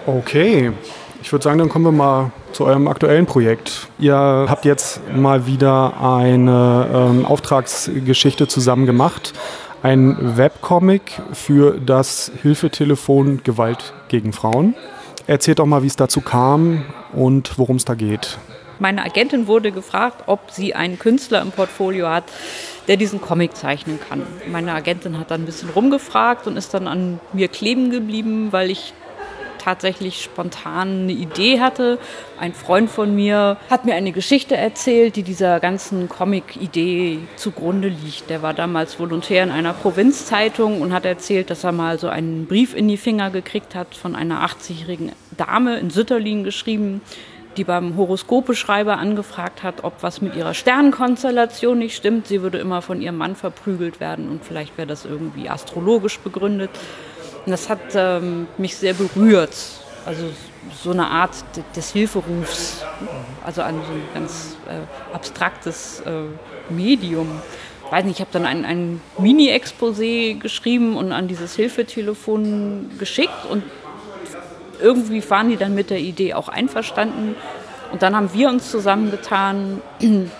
Okay, ich würde sagen, dann kommen wir mal zu eurem aktuellen Projekt. Ihr habt jetzt mal wieder eine ähm, Auftragsgeschichte zusammen gemacht. Ein Webcomic für das Hilfetelefon Gewalt gegen Frauen. Erzählt doch mal, wie es dazu kam und worum es da geht. Meine Agentin wurde gefragt, ob sie einen Künstler im Portfolio hat, der diesen Comic zeichnen kann. Meine Agentin hat dann ein bisschen rumgefragt und ist dann an mir kleben geblieben, weil ich tatsächlich spontan eine Idee hatte. Ein Freund von mir hat mir eine Geschichte erzählt, die dieser ganzen Comic-Idee zugrunde liegt. Der war damals Volontär in einer Provinzzeitung und hat erzählt, dass er mal so einen Brief in die Finger gekriegt hat von einer 80-jährigen Dame in Sütterlin geschrieben, die beim Horoskopeschreiber angefragt hat, ob was mit ihrer Sternenkonstellation nicht stimmt. Sie würde immer von ihrem Mann verprügelt werden und vielleicht wäre das irgendwie astrologisch begründet. Und das hat ähm, mich sehr berührt. Also so eine Art des Hilferufs, also an so ein ganz äh, abstraktes äh, Medium. Ich weiß nicht, ich habe dann ein, ein Mini-Exposé geschrieben und an dieses Hilfetelefon geschickt und irgendwie waren die dann mit der Idee auch einverstanden. Und dann haben wir uns zusammengetan,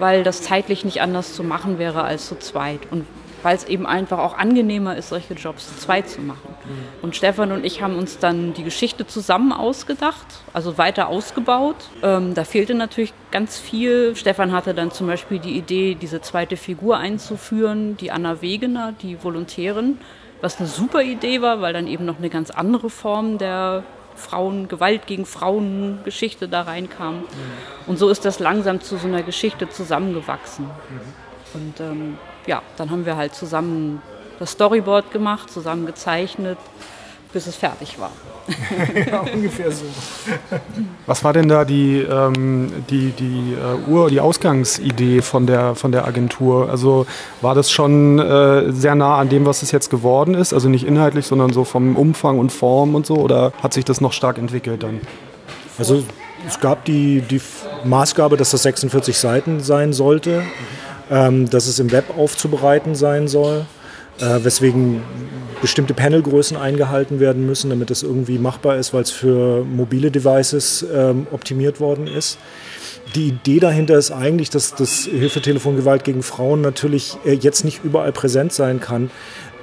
weil das zeitlich nicht anders zu machen wäre als zu zweit. Und weil es eben einfach auch angenehmer ist, solche Jobs zu zweit zu machen. Mhm. Und Stefan und ich haben uns dann die Geschichte zusammen ausgedacht, also weiter ausgebaut. Ähm, da fehlte natürlich ganz viel. Stefan hatte dann zum Beispiel die Idee, diese zweite Figur einzuführen, die Anna Wegener, die Volontärin, was eine super Idee war, weil dann eben noch eine ganz andere Form der Frauen, Gewalt gegen Frauen Geschichte da reinkam. Mhm. Und so ist das langsam zu so einer Geschichte zusammengewachsen. Mhm. Und ähm, ja, dann haben wir halt zusammen das Storyboard gemacht, zusammen gezeichnet, bis es fertig war. ja, ungefähr so. Was war denn da die, ähm, die, die, uh, Ur-, die Ausgangsidee von der, von der Agentur? Also war das schon äh, sehr nah an dem, was es jetzt geworden ist? Also nicht inhaltlich, sondern so vom Umfang und Form und so? Oder hat sich das noch stark entwickelt dann? Also es gab die, die Maßgabe, dass das 46 Seiten sein sollte. Ähm, dass es im Web aufzubereiten sein soll. äh, weswegen bestimmte Panelgrößen eingehalten werden müssen, damit das irgendwie machbar ist, weil es für mobile Devices ähm, optimiert worden ist. Die Idee dahinter ist eigentlich, dass das Hilfetelefon Gewalt gegen Frauen natürlich äh, jetzt nicht überall präsent sein kann.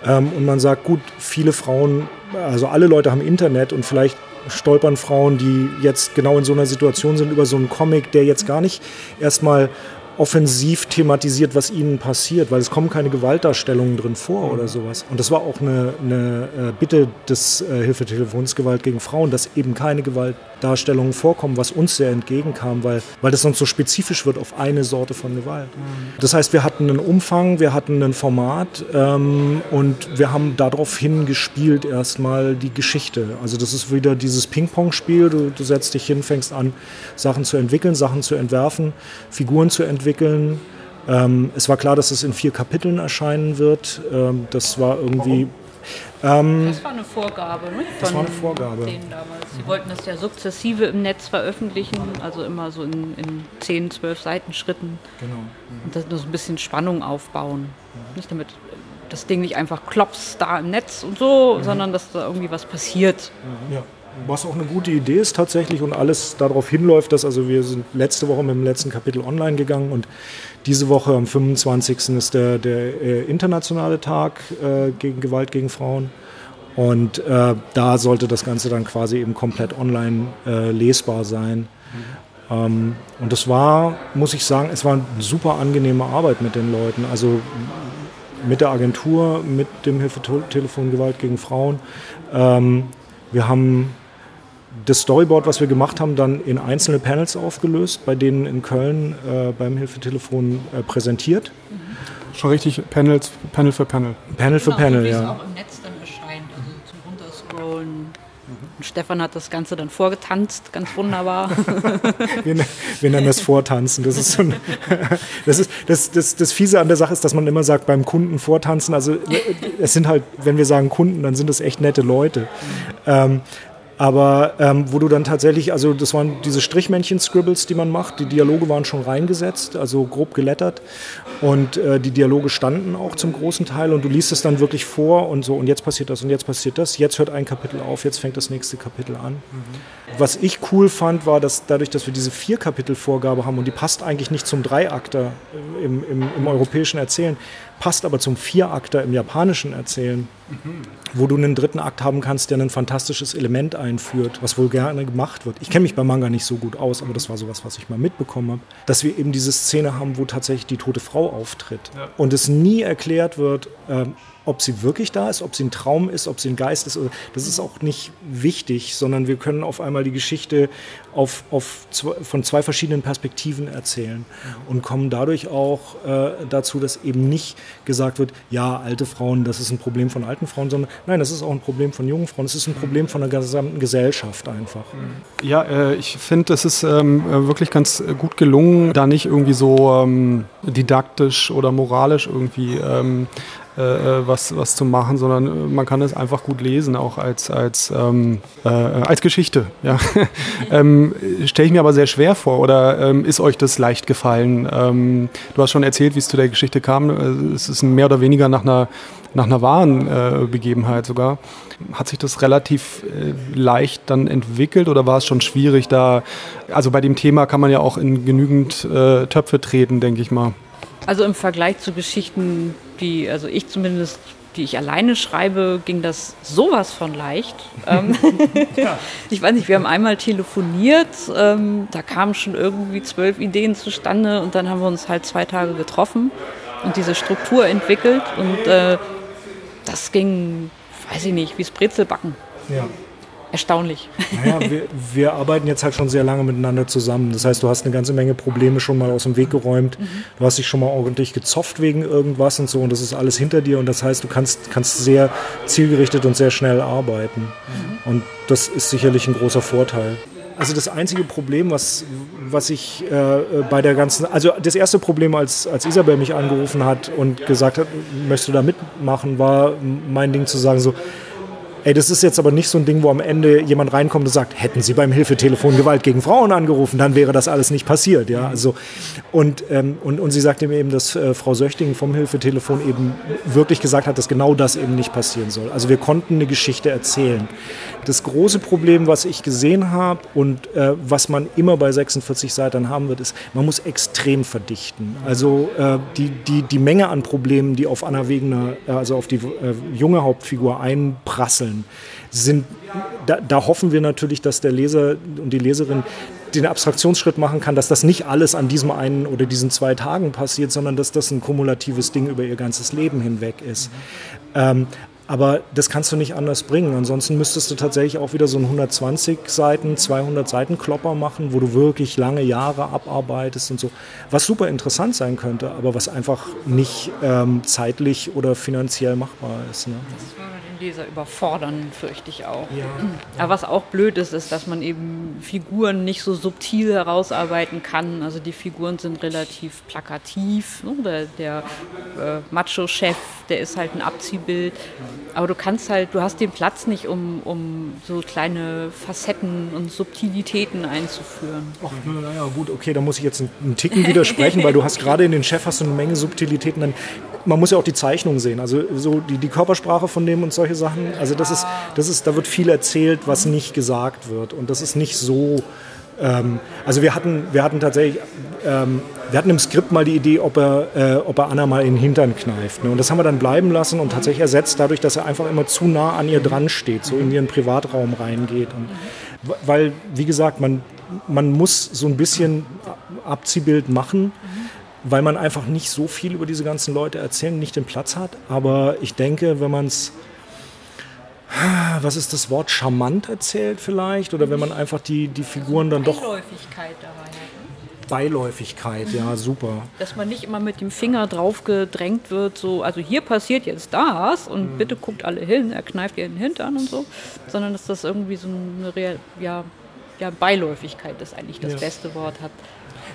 Ähm, und man sagt, gut, viele Frauen, also alle Leute haben Internet und vielleicht stolpern Frauen, die jetzt genau in so einer Situation sind, über so einen Comic, der jetzt gar nicht erstmal offensiv thematisiert, was ihnen passiert, weil es kommen keine Gewaltdarstellungen drin vor oder sowas. Und das war auch eine, eine äh, Bitte des äh, Hilfetelefons Gewalt gegen Frauen, dass eben keine Gewaltdarstellungen vorkommen, was uns sehr entgegenkam, weil, weil das sonst so spezifisch wird auf eine Sorte von Gewalt. Das heißt, wir hatten einen Umfang, wir hatten ein Format ähm, und wir haben darauf hingespielt erstmal die Geschichte. Also das ist wieder dieses Ping-Pong-Spiel, du, du setzt dich hin, fängst an, Sachen zu entwickeln, Sachen zu entwerfen, Figuren zu entwickeln, entwickeln. Ähm, es war klar, dass es in vier Kapiteln erscheinen wird. Ähm, das war irgendwie. Ähm, das war eine Vorgabe, ne? Von das war eine Vorgabe. Sie wollten das ja sukzessive im Netz veröffentlichen, also immer so in, in 10, 12 Seitenschritten. Genau. Mhm. Und das nur so ein bisschen Spannung aufbauen. Mhm. Nicht damit das Ding nicht einfach klopst da im Netz und so, mhm. sondern dass da irgendwie was passiert. Ja. Was auch eine gute Idee ist tatsächlich und alles darauf hinläuft, dass also wir sind letzte Woche mit dem letzten Kapitel online gegangen und diese Woche am 25. ist der, der äh, internationale Tag äh, gegen Gewalt gegen Frauen. Und äh, da sollte das Ganze dann quasi eben komplett online äh, lesbar sein. Mhm. Ähm, und das war, muss ich sagen, es war eine super angenehme Arbeit mit den Leuten. Also mit der Agentur, mit dem Hilfetelefon Gewalt gegen Frauen. Ähm, wir haben das Storyboard, was wir gemacht haben, dann in einzelne Panels aufgelöst, bei denen in Köln äh, beim Hilfetelefon äh, präsentiert. Mhm. Schon richtig Panels, Panel für Panel. Panel für genau, Panel, ja. auch im Netz dann erscheint, also zum Runterscrollen. Und Stefan hat das Ganze dann vorgetanzt, ganz wunderbar. wir, ne-, wir, nennen das Vortanzen. Das ist, so ein, das, ist das, das, das Fiese an der Sache ist, dass man immer sagt, beim Kunden vortanzen. Also es sind halt, wenn wir sagen Kunden, dann sind das echt nette Leute. Mhm. Ähm, aber ähm, wo du dann tatsächlich, also das waren diese Strichmännchen-Scribbles, die man macht. Die Dialoge waren schon reingesetzt, also grob gelettert. Und äh, die Dialoge standen auch zum großen Teil. Und du liest es dann wirklich vor und so, und jetzt passiert das und jetzt passiert das. Jetzt hört ein Kapitel auf, jetzt fängt das nächste Kapitel an. Mhm. Was ich cool fand, war, dass dadurch, dass wir diese Vier-Kapitel-Vorgabe haben und die passt eigentlich nicht zum Dreiakter im, im, im europäischen Erzählen, passt aber zum Vierakter im japanischen Erzählen, mhm. wo du einen dritten Akt haben kannst, der ein fantastisches Element einführt, was wohl gerne gemacht wird. Ich kenne mich bei Manga nicht so gut aus, aber das war sowas, was ich mal mitbekommen habe, dass wir eben diese Szene haben, wo tatsächlich die tote Frau auftritt ja. und es nie erklärt wird, ähm, ob sie wirklich da ist, ob sie ein Traum ist, ob sie ein Geist ist. Das ist auch nicht wichtig, sondern wir können auf einmal die Geschichte auf, auf von zwei verschiedenen Perspektiven erzählen und kommen dadurch auch äh, dazu, dass eben nicht gesagt wird, ja, alte Frauen, das ist ein Problem von alten Frauen, sondern nein, das ist auch ein Problem von jungen Frauen, es ist ein Problem von der gesamten Gesellschaft einfach. Ja, äh, ich finde, es ist ähm, wirklich ganz gut gelungen, da nicht irgendwie so ähm, didaktisch oder moralisch irgendwie ähm, äh, äh, was, was zu machen, sondern äh, man kann es einfach gut lesen, auch als, als, ähm, äh, als Geschichte. Ja. ähm, Stelle ich mir aber sehr schwer vor oder ähm, ist euch das leicht gefallen? Ähm, du hast schon erzählt, wie es zu der Geschichte kam. Es ist mehr oder weniger nach einer, nach einer wahren äh, Begebenheit sogar. Hat sich das relativ äh, leicht dann entwickelt oder war es schon schwierig da? Also bei dem Thema kann man ja auch in genügend Töpfe treten, denke ich mal. Also im Vergleich zu Geschichten, die, also ich zumindest, die ich alleine schreibe, ging das sowas von leicht. Ähm, ja. Ich weiß nicht, wir haben einmal telefoniert, ähm, da kamen schon irgendwie zwölf Ideen zustande und dann haben wir uns halt zwei Tage getroffen und diese Struktur entwickelt und äh, das ging, weiß ich nicht, wie es Brezelbacken. Ja erstaunlich. Naja, wir, wir, arbeiten jetzt halt schon sehr lange miteinander zusammen. Das heißt, du hast eine ganze Menge Probleme schon mal aus dem Weg geräumt. Mhm. Du hast dich schon mal ordentlich gezofft wegen irgendwas und so und das ist alles hinter dir und das heißt, du kannst, kannst sehr zielgerichtet und sehr schnell arbeiten. Mhm. Und das ist sicherlich ein großer Vorteil. Also das einzige Problem, was, was ich äh, bei der ganzen, also das erste Problem, als, als Isabel mich angerufen hat und gesagt hat, möchtest du da mitmachen, war mein Ding zu sagen so, ey, das ist jetzt aber nicht so ein Ding, wo am Ende jemand reinkommt und sagt, hätten Sie beim Hilfetelefon Gewalt gegen Frauen angerufen, dann wäre das alles nicht passiert. Ja? Also, und, ähm, und, und sie sagte mir eben, dass äh, Frau Söchting vom Hilfetelefon eben wirklich gesagt hat, dass genau das eben nicht passieren soll. Also wir konnten eine Geschichte erzählen. Das große Problem, was ich gesehen habe und äh, was man immer bei 46 Seiten haben wird, ist, man muss extrem verdichten. Also äh, die, die, die Menge an Problemen, die auf Anna Wegener, äh, also auf die äh, junge Hauptfigur einprasseln, sind, da, da hoffen wir natürlich, dass der Leser und die Leserin den Abstraktionsschritt machen kann, dass das nicht alles an diesem einen oder diesen zwei Tagen passiert, sondern dass das ein kumulatives Ding über ihr ganzes Leben hinweg ist. Ähm, aber das kannst du nicht anders bringen. Ansonsten müsstest du tatsächlich auch wieder so einen 120 Seiten, 200 Seiten Klopper machen, wo du wirklich lange Jahre abarbeitest und so. Was super interessant sein könnte, aber was einfach nicht ähm, zeitlich oder finanziell machbar ist. Ne? Leser überfordern, fürchte ich auch. Ja. Aber was auch blöd ist, ist, dass man eben Figuren nicht so subtil herausarbeiten kann. Also die Figuren sind relativ plakativ. Ne? Der, der äh, Macho-Chef, der ist halt ein Abziehbild. Aber du kannst halt, du hast den Platz nicht, um, um so kleine Facetten und Subtilitäten einzuführen. Ach, naja, gut, okay, da muss ich jetzt einen Ticken widersprechen, weil du hast gerade in den Chef hast du eine Menge Subtilitäten. Dann, man muss ja auch die Zeichnung sehen, also so die, die Körpersprache von dem und solche Sachen. Also das ist, das ist, da wird viel erzählt, was nicht gesagt wird. Und das ist nicht so. Ähm, also wir hatten, wir hatten tatsächlich, ähm, wir hatten im Skript mal die Idee, ob er, äh, ob er Anna mal in den Hintern kneift. Ne? Und das haben wir dann bleiben lassen und tatsächlich ersetzt dadurch, dass er einfach immer zu nah an ihr dran steht, so in ihren Privatraum reingeht. Und, weil, wie gesagt, man, man muss so ein bisschen Abziehbild machen weil man einfach nicht so viel über diese ganzen Leute erzählen, nicht den Platz hat. Aber ich denke, wenn man es, was ist das Wort, charmant erzählt vielleicht, oder wenn man einfach die, die Figuren dann doch... Beiläufigkeit dabei. Beiläufigkeit, ja, super. Dass man nicht immer mit dem Finger drauf gedrängt wird, so, also hier passiert jetzt das und mhm. bitte guckt alle hin, er kneift ihr den Hintern und so, sondern dass das irgendwie so eine Real, ja, ja, Beiläufigkeit ist eigentlich das ja. beste Wort hat.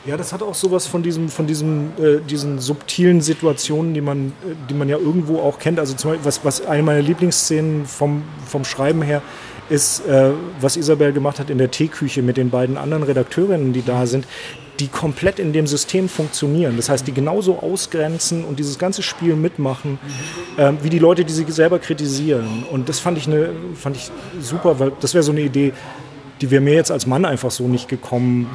Ja, das hat auch sowas von diesem, von diesem, äh, diesen subtilen Situationen, die man, äh, die man ja irgendwo auch kennt. Also zum Beispiel, was, was eine meiner Lieblingsszenen vom, vom Schreiben her ist, äh, was Isabel gemacht hat in der Teeküche mit den beiden anderen Redakteurinnen, die da sind, die komplett in dem System funktionieren. Das heißt, die genauso ausgrenzen und dieses ganze Spiel mitmachen, äh, wie die Leute, die sie selber kritisieren. Und das fand ich, eine, fand ich super, weil das wäre so eine Idee, die wäre mir jetzt als Mann einfach so nicht gekommen.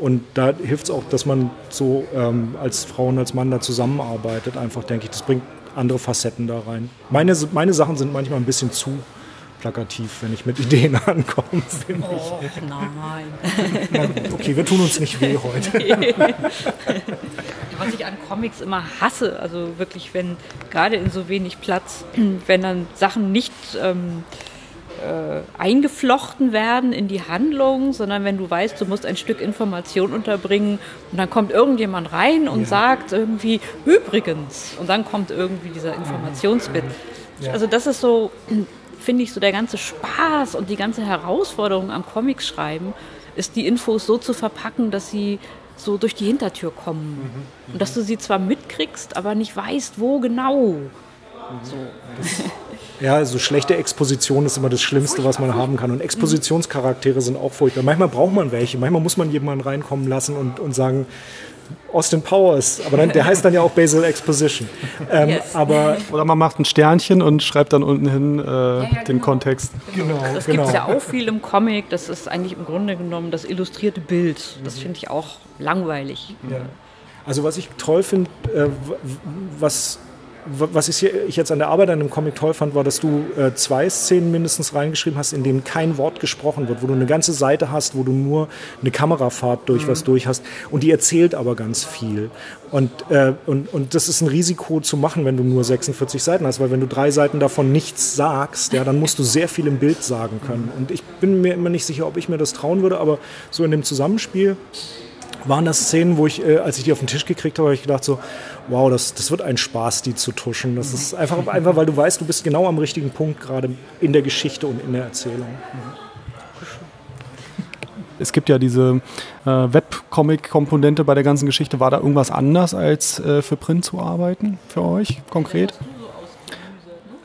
Und da hilft es auch, dass man so ähm, als Frau und als Mann da zusammenarbeitet. Einfach denke ich, das bringt andere Facetten da rein. Meine, meine Sachen sind manchmal ein bisschen zu plakativ, wenn ich mit Ideen ankomme, oh, ich. nein. okay, wir tun uns nicht weh heute. Was ich an Comics immer hasse, also wirklich, wenn gerade in so wenig Platz, wenn dann Sachen nicht ähm, äh, eingeflochten werden in die Handlung, sondern wenn du weißt, du musst ein Stück Information unterbringen und dann kommt irgendjemand rein und ja. sagt irgendwie übrigens und dann kommt irgendwie dieser Informationsbit. Ja. Also das ist so, finde ich, so der ganze Spaß und die ganze Herausforderung am Comics schreiben, ist die Infos so zu verpacken, dass sie so durch die Hintertür kommen. Mhm. Und dass du sie zwar mitkriegst, aber nicht weißt, wo genau. So. Ja, also schlechte Exposition ist immer das Schlimmste, was man haben kann. Und Expositionscharaktere sind auch furchtbar. Manchmal braucht man welche. Manchmal muss man jemanden reinkommen lassen und, und sagen, Austin Powers, aber dann, der heißt dann ja auch Basil Exposition. Ähm, yes. aber Oder man macht ein Sternchen und schreibt dann unten hin äh, ja, ja, den genau. Kontext. Genau, das genau. gibt es ja auch viel im Comic. Das ist eigentlich im Grunde genommen das illustrierte Bild. Das finde ich auch langweilig. Ja. Also was ich toll finde, äh, was was ich, hier, ich, jetzt an der Arbeit an dem Comic toll fand, war, dass du äh, zwei Szenen mindestens reingeschrieben hast, in denen kein Wort gesprochen wird, wo du eine ganze Seite hast, wo du nur eine Kamerafahrt durch mhm. was durch hast und die erzählt aber ganz viel. Und, äh, und, und das ist ein Risiko zu machen, wenn du nur 46 Seiten hast, weil wenn du drei Seiten davon nichts sagst, ja, dann musst du sehr viel im Bild sagen können. Und ich bin mir immer nicht sicher, ob ich mir das trauen würde, aber so in dem Zusammenspiel waren das Szenen, wo ich, äh, als ich die auf den Tisch gekriegt habe, habe ich gedacht so, wow, das, das wird ein Spaß, die zu tuschen. Das ist einfach, einfach, weil du weißt, du bist genau am richtigen Punkt gerade in der Geschichte und in der Erzählung. Es gibt ja diese äh, Webcomic-Komponente bei der ganzen Geschichte. War da irgendwas anders als äh, für Print zu arbeiten für euch konkret?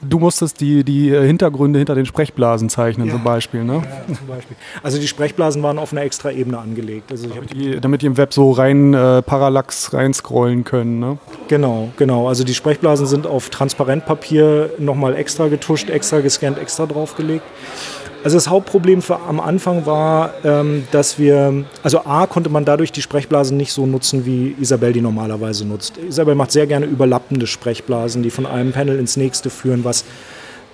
Du musstest die, die Hintergründe hinter den Sprechblasen zeichnen ja. zum Beispiel, ne? Ja, zum Beispiel. Also die Sprechblasen waren auf einer extra Ebene angelegt. Also damit, die, damit die im Web so rein äh, Parallax reinscrollen können, ne? Genau, genau. Also die Sprechblasen sind auf Transparentpapier nochmal extra getuscht, extra gescannt, extra draufgelegt. Also das Hauptproblem für, am Anfang war, ähm, dass wir, also A konnte man dadurch die Sprechblasen nicht so nutzen, wie Isabel die normalerweise nutzt. Isabel macht sehr gerne überlappende Sprechblasen, die von einem Panel ins nächste führen, was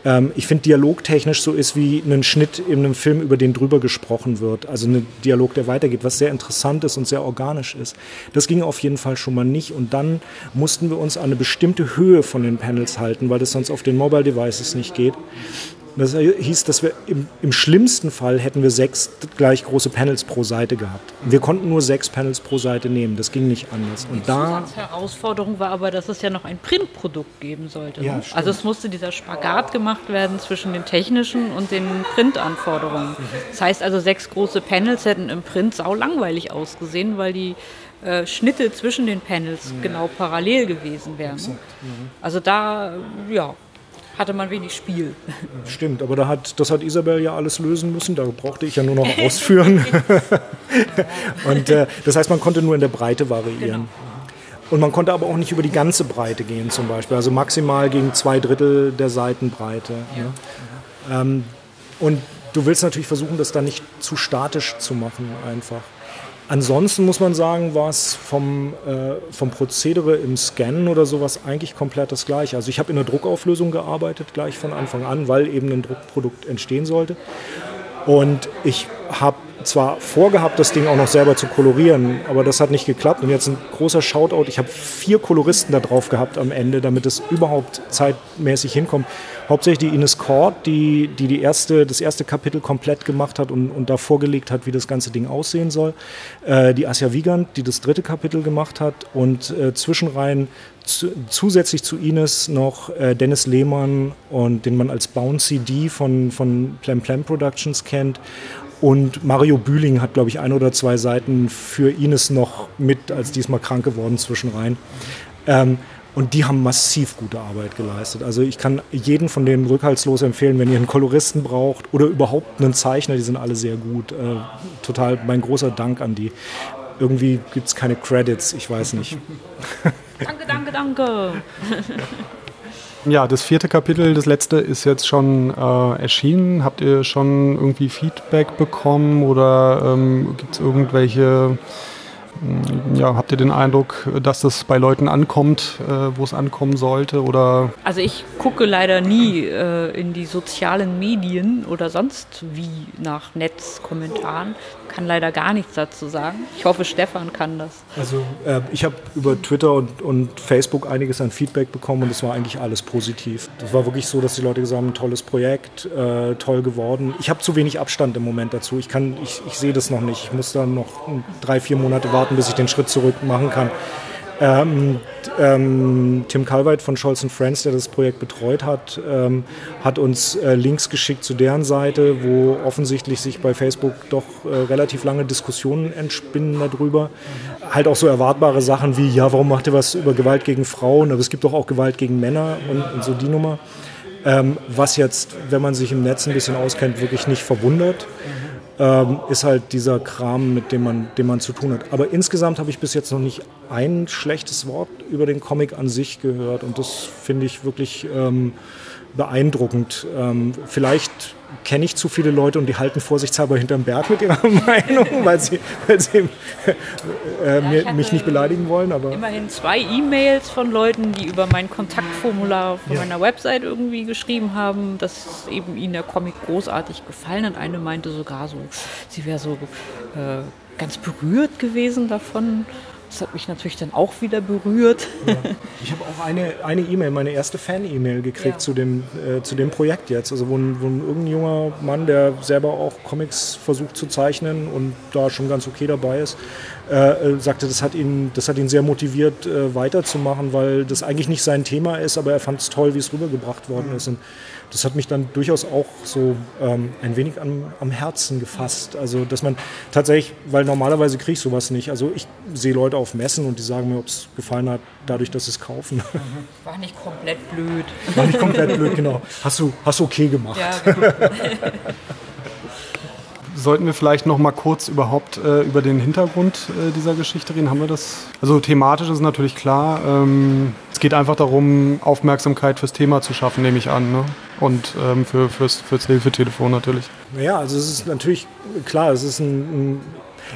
ähm, ich finde dialogtechnisch so ist wie ein Schnitt in einem Film, über den drüber gesprochen wird. Also ein Dialog, der weitergeht, was sehr interessant ist und sehr organisch ist. Das ging auf jeden Fall schon mal nicht. Und dann mussten wir uns an eine bestimmte Höhe von den Panels halten, weil das sonst auf den Mobile Devices nicht geht. Das hieß, dass wir im, im, schlimmsten Fall hätten wir sechs gleich große Panels pro Seite gehabt. Wir konnten nur sechs Panels pro Seite nehmen. Das ging nicht anders. Und Die da Herausforderung war aber, dass es ja noch ein Printprodukt geben sollte. Ja, ne? also es musste dieser Spagat gemacht werden zwischen den technischen und den Printanforderungen. Das heißt also, sechs große Panels hätten im Print sau langweilig ausgesehen, weil die äh, Schnitte zwischen den Panels mhm. genau parallel gewesen wären. Ne? Mhm. Also da, ja, hatte man wenig Spiel. Stimmt, aber da hat, das hat Isabel ja alles lösen müssen, da brauchte ich ja nur noch ausführen. und äh, das heißt, man konnte nur in der Breite variieren. Genau. Und man konnte aber auch nicht über die ganze Breite gehen zum Beispiel, also maximal gegen zwei Drittel der Seitenbreite. Ja. Ne? Ähm, und du willst natürlich versuchen, das dann nicht zu statisch zu machen einfach. Ansonsten muss man sagen, war es vom, äh, vom Prozedere im Scannen oder sowas eigentlich komplett das gleiche. Also ich habe in der Druckauflösung gearbeitet, gleich von Anfang an, weil eben ein Druckprodukt entstehen sollte. Und ich habe zwar vorgehabt, das Ding auch noch selber zu kolorieren, aber das hat nicht geklappt. Und jetzt ein großer Shoutout. Ich habe vier Koloristen da drauf gehabt am Ende, damit es überhaupt zeitmäßig hinkommt. Hauptsächlich die Ines Cord, die, die, die erste, das erste Kapitel komplett gemacht hat und, und da vorgelegt hat, wie das ganze Ding aussehen soll. Äh, die Asja Wiegand, die das dritte Kapitel gemacht hat. Und äh, zwischenrein zu, zusätzlich zu Ines noch äh, Dennis Lehmann und den man als Bouncy D von, von Plem Plem Productions kennt und Mario Bühling hat, glaube ich, ein oder zwei Seiten für Ines noch mit, als diesmal krank geworden, zwischenrein. Ähm, und die haben massiv gute Arbeit geleistet. Also ich kann jeden von denen rückhaltslos empfehlen, wenn ihr einen Koloristen braucht oder überhaupt einen Zeichner, die sind alle sehr gut. Äh, total mein großer Dank an die. Irgendwie gibt es keine Credits, ich weiß nicht. danke, danke, danke. Ja, das vierte Kapitel, das letzte, ist jetzt schon äh, erschienen. Habt ihr schon irgendwie Feedback bekommen oder ähm, gibt es irgendwelche hm, ja, habt ihr den Eindruck, dass das bei Leuten ankommt, äh, wo es ankommen sollte? Oder? Also ich gucke leider nie äh, in die sozialen Medien oder sonst wie nach Netzkommentaren. Kann leider gar nichts dazu sagen. Ich hoffe, Stefan kann das. Also äh, ich habe über Twitter und, und, Facebook einiges an Feedback bekommen und es war eigentlich alles positiv. Das war wirklich so, dass die Leute gesagt haben, tolles Projekt, äh, toll geworden. Ich habe zu wenig Abstand im Moment dazu. Ich, ich, ich sehe das noch nicht. Ich muss dann noch drei, vier Monate warten, bis ich den Schritt zurück machen kann. Ähm, ähm, Tim Calveit von Scholz Friends, der das Projekt betreut hat, ähm, hat uns äh, Links geschickt zu deren Seite, wo offensichtlich sich bei Facebook doch äh, relativ lange Diskussionen entspinnen darüber. Halt auch so erwartbare Sachen wie, ja, warum macht ihr was über Gewalt gegen Frauen, aber es gibt doch auch Gewalt gegen Männer und, und so die Nummer. Ähm, was jetzt, wenn man sich im Netz ein bisschen auskennt, wirklich nicht verwundert ähm, ist halt dieser Kram, mit dem man, dem man zu tun hat. Aber insgesamt habe ich bis jetzt noch nicht ein schlechtes Wort über den Comic an sich gehört und das finde ich wirklich ähm, beeindruckend. Ähm, vielleicht kenne ich zu viele Leute und die halten vorsichtshalber hinterm Berg mit ihrer Meinung, weil sie, weil sie äh, mir, mich nicht beleidigen wollen. Aber immerhin zwei E-Mails von Leuten, die über mein Kontaktformular von ja. meiner Website irgendwie geschrieben haben, dass eben ihnen der Comic großartig gefallen hat. Eine meinte sogar so, sie wäre so äh, ganz berührt gewesen davon. Das hat mich natürlich dann auch wieder berührt. Ja. Ich habe auch eine eine E-Mail, meine erste Fan-E-Mail gekriegt ja. zu, dem, äh, zu dem Projekt jetzt. Also wo ein, wo ein irgendein junger Mann, der selber auch Comics versucht zu zeichnen und da schon ganz okay dabei ist, äh, äh, sagte, das hat, ihn, das hat ihn sehr motiviert, äh, weiterzumachen, weil das eigentlich nicht sein Thema ist, aber er fand es toll, wie es rübergebracht worden mhm. ist. Und das hat mich dann durchaus auch so ähm, ein wenig am, am Herzen gefasst. Also, dass man tatsächlich, weil normalerweise kriege ich sowas nicht. Also, ich sehe Leute auf Messen und die sagen mir, ob es gefallen hat, dadurch, dass sie es kaufen. War nicht komplett blöd. War nicht komplett blöd, genau. Hast du, hast du okay gemacht. Ja, genau. sollten wir vielleicht noch mal kurz überhaupt äh, über den Hintergrund äh, dieser Geschichte reden. Haben wir das? Also thematisch ist natürlich klar. Ähm, es geht einfach darum, Aufmerksamkeit fürs Thema zu schaffen, nehme ich an. Ne? Und ähm, für, fürs, fürs Hilfetelefon natürlich. Naja, also es ist natürlich klar, es ist ein, ein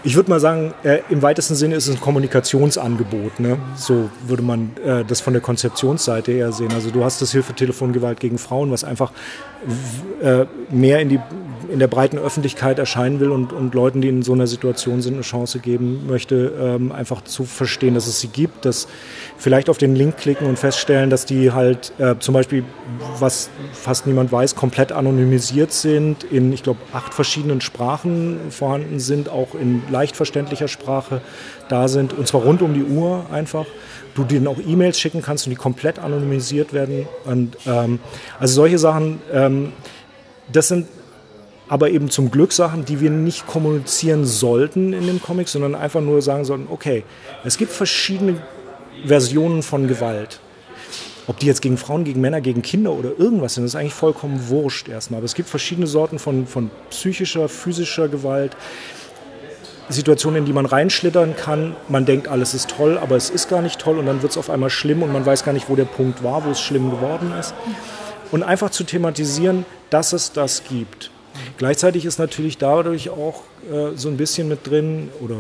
ich würde mal sagen, äh, im weitesten Sinne ist es ein Kommunikationsangebot. Ne? So würde man äh, das von der Konzeptionsseite her sehen. Also du hast das Hilfetelefon Gewalt gegen Frauen, was einfach äh, mehr in, die, in der breiten Öffentlichkeit erscheinen will und, und Leuten, die in so einer Situation sind, eine Chance geben möchte, ähm, einfach zu verstehen, dass es sie gibt, dass vielleicht auf den Link klicken und feststellen, dass die halt äh, zum Beispiel, was fast niemand weiß, komplett anonymisiert sind, in, ich glaube, acht verschiedenen Sprachen vorhanden sind, auch in leicht verständlicher Sprache da sind, und zwar rund um die Uhr einfach. Du denen auch E-Mails schicken kannst und die komplett anonymisiert werden. Und, ähm, also solche Sachen, ähm, das sind aber eben zum Glück Sachen, die wir nicht kommunizieren sollten in den Comics, sondern einfach nur sagen sollten, okay, es gibt verschiedene Versionen von Gewalt. Ob die jetzt gegen Frauen, gegen Männer, gegen Kinder oder irgendwas sind, ist eigentlich vollkommen wurscht erstmal. Aber es gibt verschiedene Sorten von, von psychischer, physischer Gewalt. Situationen, in die man reinschlittern kann. Man denkt, alles ist toll, aber es ist gar nicht toll und dann wird es auf einmal schlimm und man weiß gar nicht, wo der Punkt war, wo es schlimm geworden ist. Und einfach zu thematisieren, dass es das gibt. Gleichzeitig ist natürlich dadurch auch äh, so ein bisschen mit drin, oder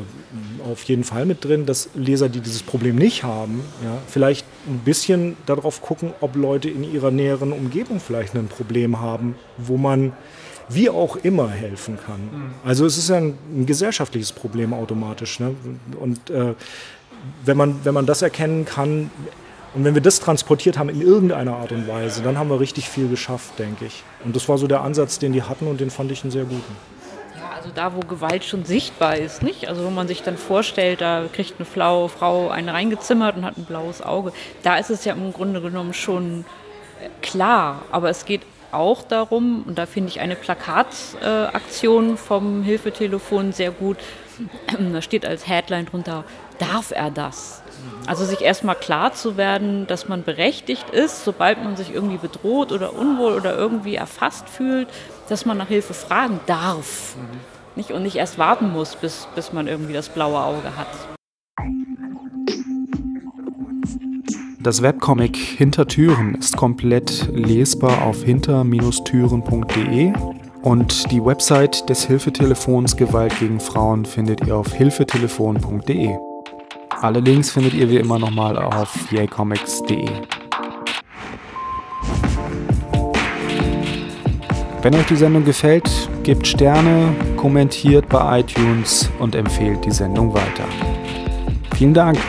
auf jeden Fall mit drin, dass Leser, die dieses Problem nicht haben, ja, vielleicht ein bisschen darauf gucken, ob Leute in ihrer näheren Umgebung vielleicht ein Problem haben, wo man wie auch immer helfen kann. Mhm. Also es ist ja ein, ein gesellschaftliches Problem automatisch. Ne? Und äh, wenn, man, wenn man das erkennen kann, und wenn wir das transportiert haben in irgendeiner Art und Weise, dann haben wir richtig viel geschafft, denke ich. Und das war so der Ansatz, den die hatten und den fand ich einen sehr guten. Ja, also da, wo Gewalt schon sichtbar ist, nicht? Also wo man sich dann vorstellt, da kriegt eine Frau, Frau einen reingezimmert und hat ein blaues Auge. Da ist es ja im Grunde genommen schon klar. Aber es geht auch darum, und da finde ich eine Plakataktion äh, vom Hilfetelefon sehr gut, da steht als Headline drunter, darf er das? Also sich erstmal klar zu werden, dass man berechtigt ist, sobald man sich irgendwie bedroht oder unwohl oder irgendwie erfasst fühlt, dass man nach Hilfe fragen darf. Mhm. Nicht, und nicht erst warten muss, bis, bis man irgendwie das blaue Auge hat. Das Webcomic Hinter Türen ist komplett lesbar auf hinter-türen.de und die Website des Hilfetelefons Gewalt gegen Frauen findet ihr auf hilfetelefon.de. Alle Links findet ihr wie immer nochmal auf yaycomics.de. Wenn euch die Sendung gefällt, gebt Sterne, kommentiert bei iTunes und empfehlt die Sendung weiter. Vielen Dank!